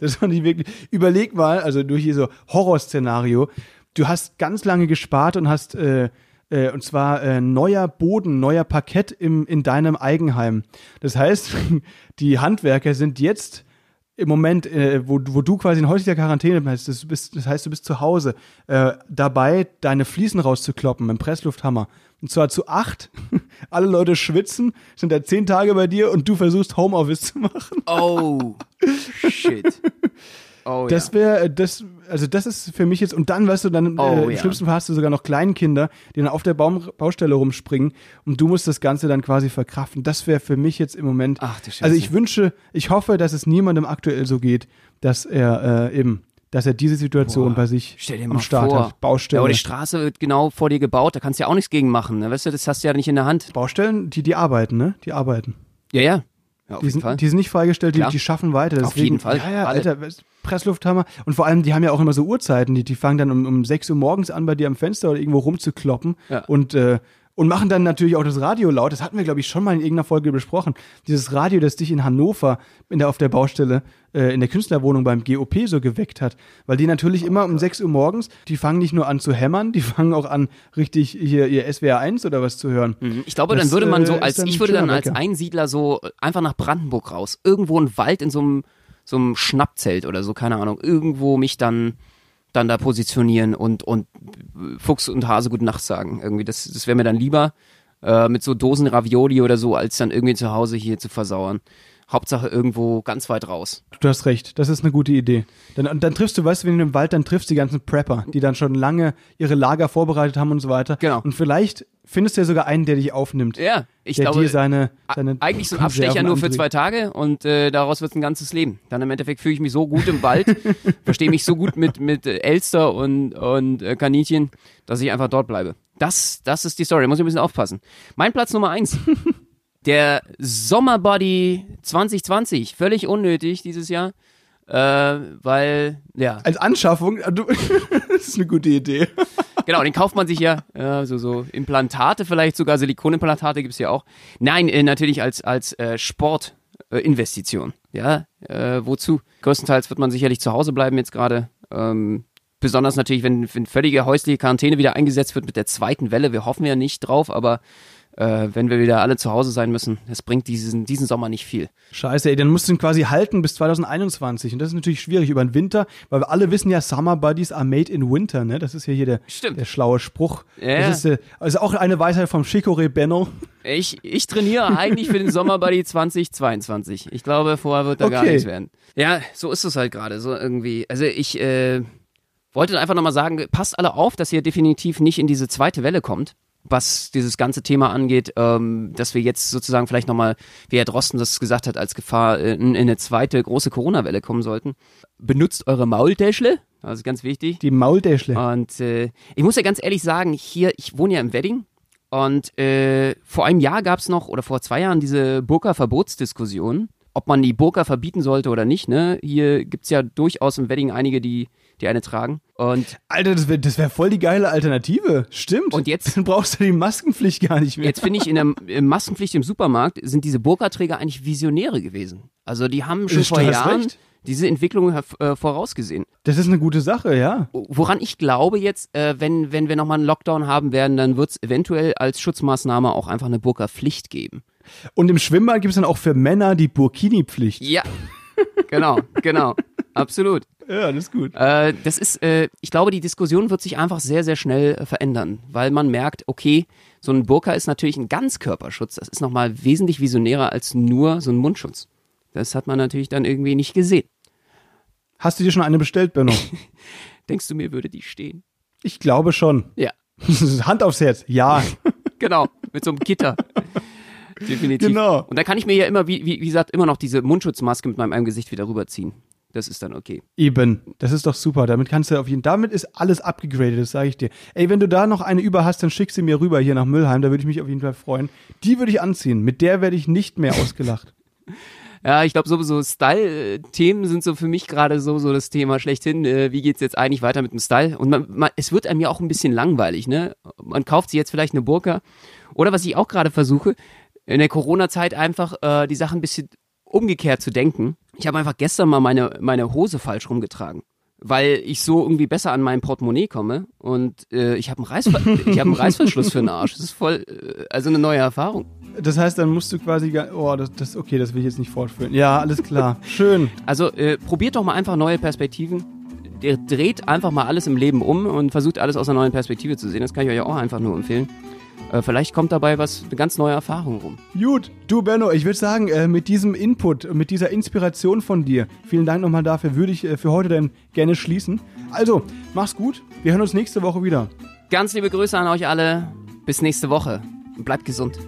Das fand ich wirklich. Überleg mal, also durch hier so Horrorszenario. Du hast ganz lange gespart und hast äh, äh, und zwar äh, neuer Boden, neuer Parkett im, in deinem Eigenheim. Das heißt, die Handwerker sind jetzt im Moment, äh, wo, wo du quasi in häuslicher Quarantäne bist, das, bist, das heißt, du bist zu Hause, äh, dabei, deine Fliesen rauszukloppen mit dem Presslufthammer. Und zwar zu acht. Alle Leute schwitzen, sind da zehn Tage bei dir und du versuchst Homeoffice zu machen. Oh, shit. Oh, das wäre, äh, das, also das ist für mich jetzt, und dann, weißt du, dann oh, äh, im ja. schlimmsten Fall hast du sogar noch Kleinkinder, die dann auf der Baum, Baustelle rumspringen und du musst das Ganze dann quasi verkraften. Das wäre für mich jetzt im Moment. Ach, du also ich wünsche, ich hoffe, dass es niemandem aktuell so geht, dass er äh, eben dass er diese Situation Boah, bei sich stell dir mal am Start vor. hat. Baustelle. Ja, aber die Straße wird genau vor dir gebaut, da kannst du ja auch nichts gegen machen. Ne? Weißt du, das hast du ja nicht in der Hand. Baustellen, die, die arbeiten, ne? Die arbeiten. Ja, ja. Ja die, sind, die sind nicht freigestellt, die, die schaffen weiter. Deswegen, auf jeden Fall. Ja, ja, Alter, Presslufthammer. Und vor allem, die haben ja auch immer so Uhrzeiten, die, die fangen dann um, um 6 Uhr morgens an, bei dir am Fenster oder irgendwo rumzukloppen. Ja. Und äh, und machen dann natürlich auch das Radio laut. Das hatten wir, glaube ich, schon mal in irgendeiner Folge besprochen. Dieses Radio, das dich in Hannover in der, auf der Baustelle, äh, in der Künstlerwohnung beim GOP so geweckt hat. Weil die natürlich immer um 6 Uhr morgens, die fangen nicht nur an zu hämmern, die fangen auch an, richtig hier ihr SWR 1 oder was zu hören. Mhm. Ich glaube, das, dann würde man so, äh, als ich würde dann als Einsiedler so einfach nach Brandenburg raus. Irgendwo ein Wald in so einem so einem Schnappzelt oder so, keine Ahnung, irgendwo mich dann dann da positionieren und, und Fuchs und Hase gute Nacht sagen. Irgendwie, das, das wäre mir dann lieber, äh, mit so Dosen Ravioli oder so, als dann irgendwie zu Hause hier zu versauern. Hauptsache irgendwo ganz weit raus. Du hast recht, das ist eine gute Idee. Dann, dann triffst du, weißt du, wenn du im Wald, dann triffst du die ganzen Prepper, die dann schon lange ihre Lager vorbereitet haben und so weiter. Genau. Und vielleicht findest du ja sogar einen, der dich aufnimmt. Ja, ich der glaube. dir seine, seine eigentlich so ein Abstecher nur für zwei Tage und äh, daraus wird ein ganzes Leben. Dann im Endeffekt fühle ich mich so gut im Wald, verstehe mich so gut mit, mit Elster und, und äh, Kaninchen, dass ich einfach dort bleibe. Das, das ist die Story, da muss ich ein bisschen aufpassen. Mein Platz Nummer eins. Der Sommerbody 2020, völlig unnötig dieses Jahr. Äh, weil, ja. Als Anschaffung, du, das ist eine gute Idee. genau, den kauft man sich ja, ja so, so Implantate vielleicht sogar, Silikonimplantate gibt's ja auch. Nein, äh, natürlich als, als äh, Sportinvestition. Ja, äh, wozu? Größtenteils wird man sicherlich zu Hause bleiben jetzt gerade. Ähm, besonders natürlich, wenn, wenn völlige häusliche Quarantäne wieder eingesetzt wird mit der zweiten Welle. Wir hoffen ja nicht drauf, aber äh, wenn wir wieder alle zu Hause sein müssen. Es bringt diesen, diesen Sommer nicht viel. Scheiße, ey, dann musst du ihn quasi halten bis 2021. Und das ist natürlich schwierig über den Winter, weil wir alle wissen ja, Summer Buddies are made in winter, ne? Das ist ja hier der, der schlaue Spruch. Ja. Das ist, also auch eine Weisheit vom Chicoré Benno. Ich, ich trainiere eigentlich für den Sommer Buddy 2022. Ich glaube, vorher wird da okay. gar nichts werden. Ja, so ist es halt gerade. So irgendwie. Also ich äh, wollte einfach nochmal sagen, passt alle auf, dass ihr definitiv nicht in diese zweite Welle kommt was dieses ganze Thema angeht, ähm, dass wir jetzt sozusagen vielleicht nochmal, wie Herr Drosten das gesagt hat, als Gefahr in, in eine zweite große Corona-Welle kommen sollten. Benutzt eure Maultäschle, das ist ganz wichtig. Die Maultäschle. Und äh, ich muss ja ganz ehrlich sagen, hier, ich wohne ja im Wedding und äh, vor einem Jahr gab es noch, oder vor zwei Jahren, diese Burka-Verbotsdiskussion, ob man die Burka verbieten sollte oder nicht. Ne? Hier gibt es ja durchaus im Wedding einige, die die eine tragen. Und Alter, das wäre das wär voll die geile Alternative. Stimmt. Und jetzt Dann brauchst du die Maskenpflicht gar nicht mehr. Jetzt finde ich, in der in Maskenpflicht im Supermarkt sind diese Burka-Träger eigentlich Visionäre gewesen. Also die haben schon vor Jahren recht. diese Entwicklung äh, vorausgesehen. Das ist eine gute Sache, ja. Woran ich glaube jetzt, äh, wenn, wenn wir nochmal einen Lockdown haben werden, dann wird es eventuell als Schutzmaßnahme auch einfach eine Burka-Pflicht geben. Und im Schwimmbad gibt es dann auch für Männer die Burkini-Pflicht. Ja, genau, genau. Absolut. Ja, das ist gut. Äh, das ist, äh, ich glaube, die Diskussion wird sich einfach sehr, sehr schnell äh, verändern, weil man merkt, okay, so ein Burka ist natürlich ein Ganzkörperschutz. Das ist nochmal wesentlich visionärer als nur so ein Mundschutz. Das hat man natürlich dann irgendwie nicht gesehen. Hast du dir schon eine bestellt, Benno? Denkst du, mir würde die stehen? Ich glaube schon. Ja. Hand aufs Herz. Ja. genau, mit so einem Gitter. Definitiv. Genau. Und da kann ich mir ja immer, wie, wie, wie gesagt, immer noch diese Mundschutzmaske mit meinem Gesicht wieder rüberziehen. Das ist dann okay. Eben, das ist doch super. Damit kannst du auf jeden damit ist alles abgegradet, das sage ich dir. Ey, wenn du da noch eine über hast, dann schick sie mir rüber hier nach Müllheim, da würde ich mich auf jeden Fall freuen. Die würde ich anziehen. Mit der werde ich nicht mehr ausgelacht. Ja, ich glaube, sowieso Style-Themen sind so für mich gerade so, so das Thema schlechthin. Äh, wie geht's jetzt eigentlich weiter mit dem Style? Und man, man, es wird einem ja auch ein bisschen langweilig, ne? Man kauft sich jetzt vielleicht eine Burka. Oder was ich auch gerade versuche, in der Corona-Zeit einfach äh, die Sachen ein bisschen umgekehrt zu denken. Ich habe einfach gestern mal meine, meine Hose falsch rumgetragen. Weil ich so irgendwie besser an mein Portemonnaie komme und äh, ich habe einen, Reißver hab einen Reißverschluss für den Arsch. Das ist voll, äh, also eine neue Erfahrung. Das heißt, dann musst du quasi, oh, das, das, okay, das will ich jetzt nicht fortführen. Ja, alles klar. Schön. Also äh, probiert doch mal einfach neue Perspektiven. Der dreht einfach mal alles im Leben um und versucht alles aus einer neuen Perspektive zu sehen. Das kann ich euch auch einfach nur empfehlen. Äh, vielleicht kommt dabei was, eine ganz neue Erfahrung rum. Gut, du Benno, ich würde sagen, äh, mit diesem Input, mit dieser Inspiration von dir, vielen Dank nochmal dafür, würde ich äh, für heute dann gerne schließen. Also, mach's gut, wir hören uns nächste Woche wieder. Ganz liebe Grüße an euch alle, bis nächste Woche. Bleibt gesund.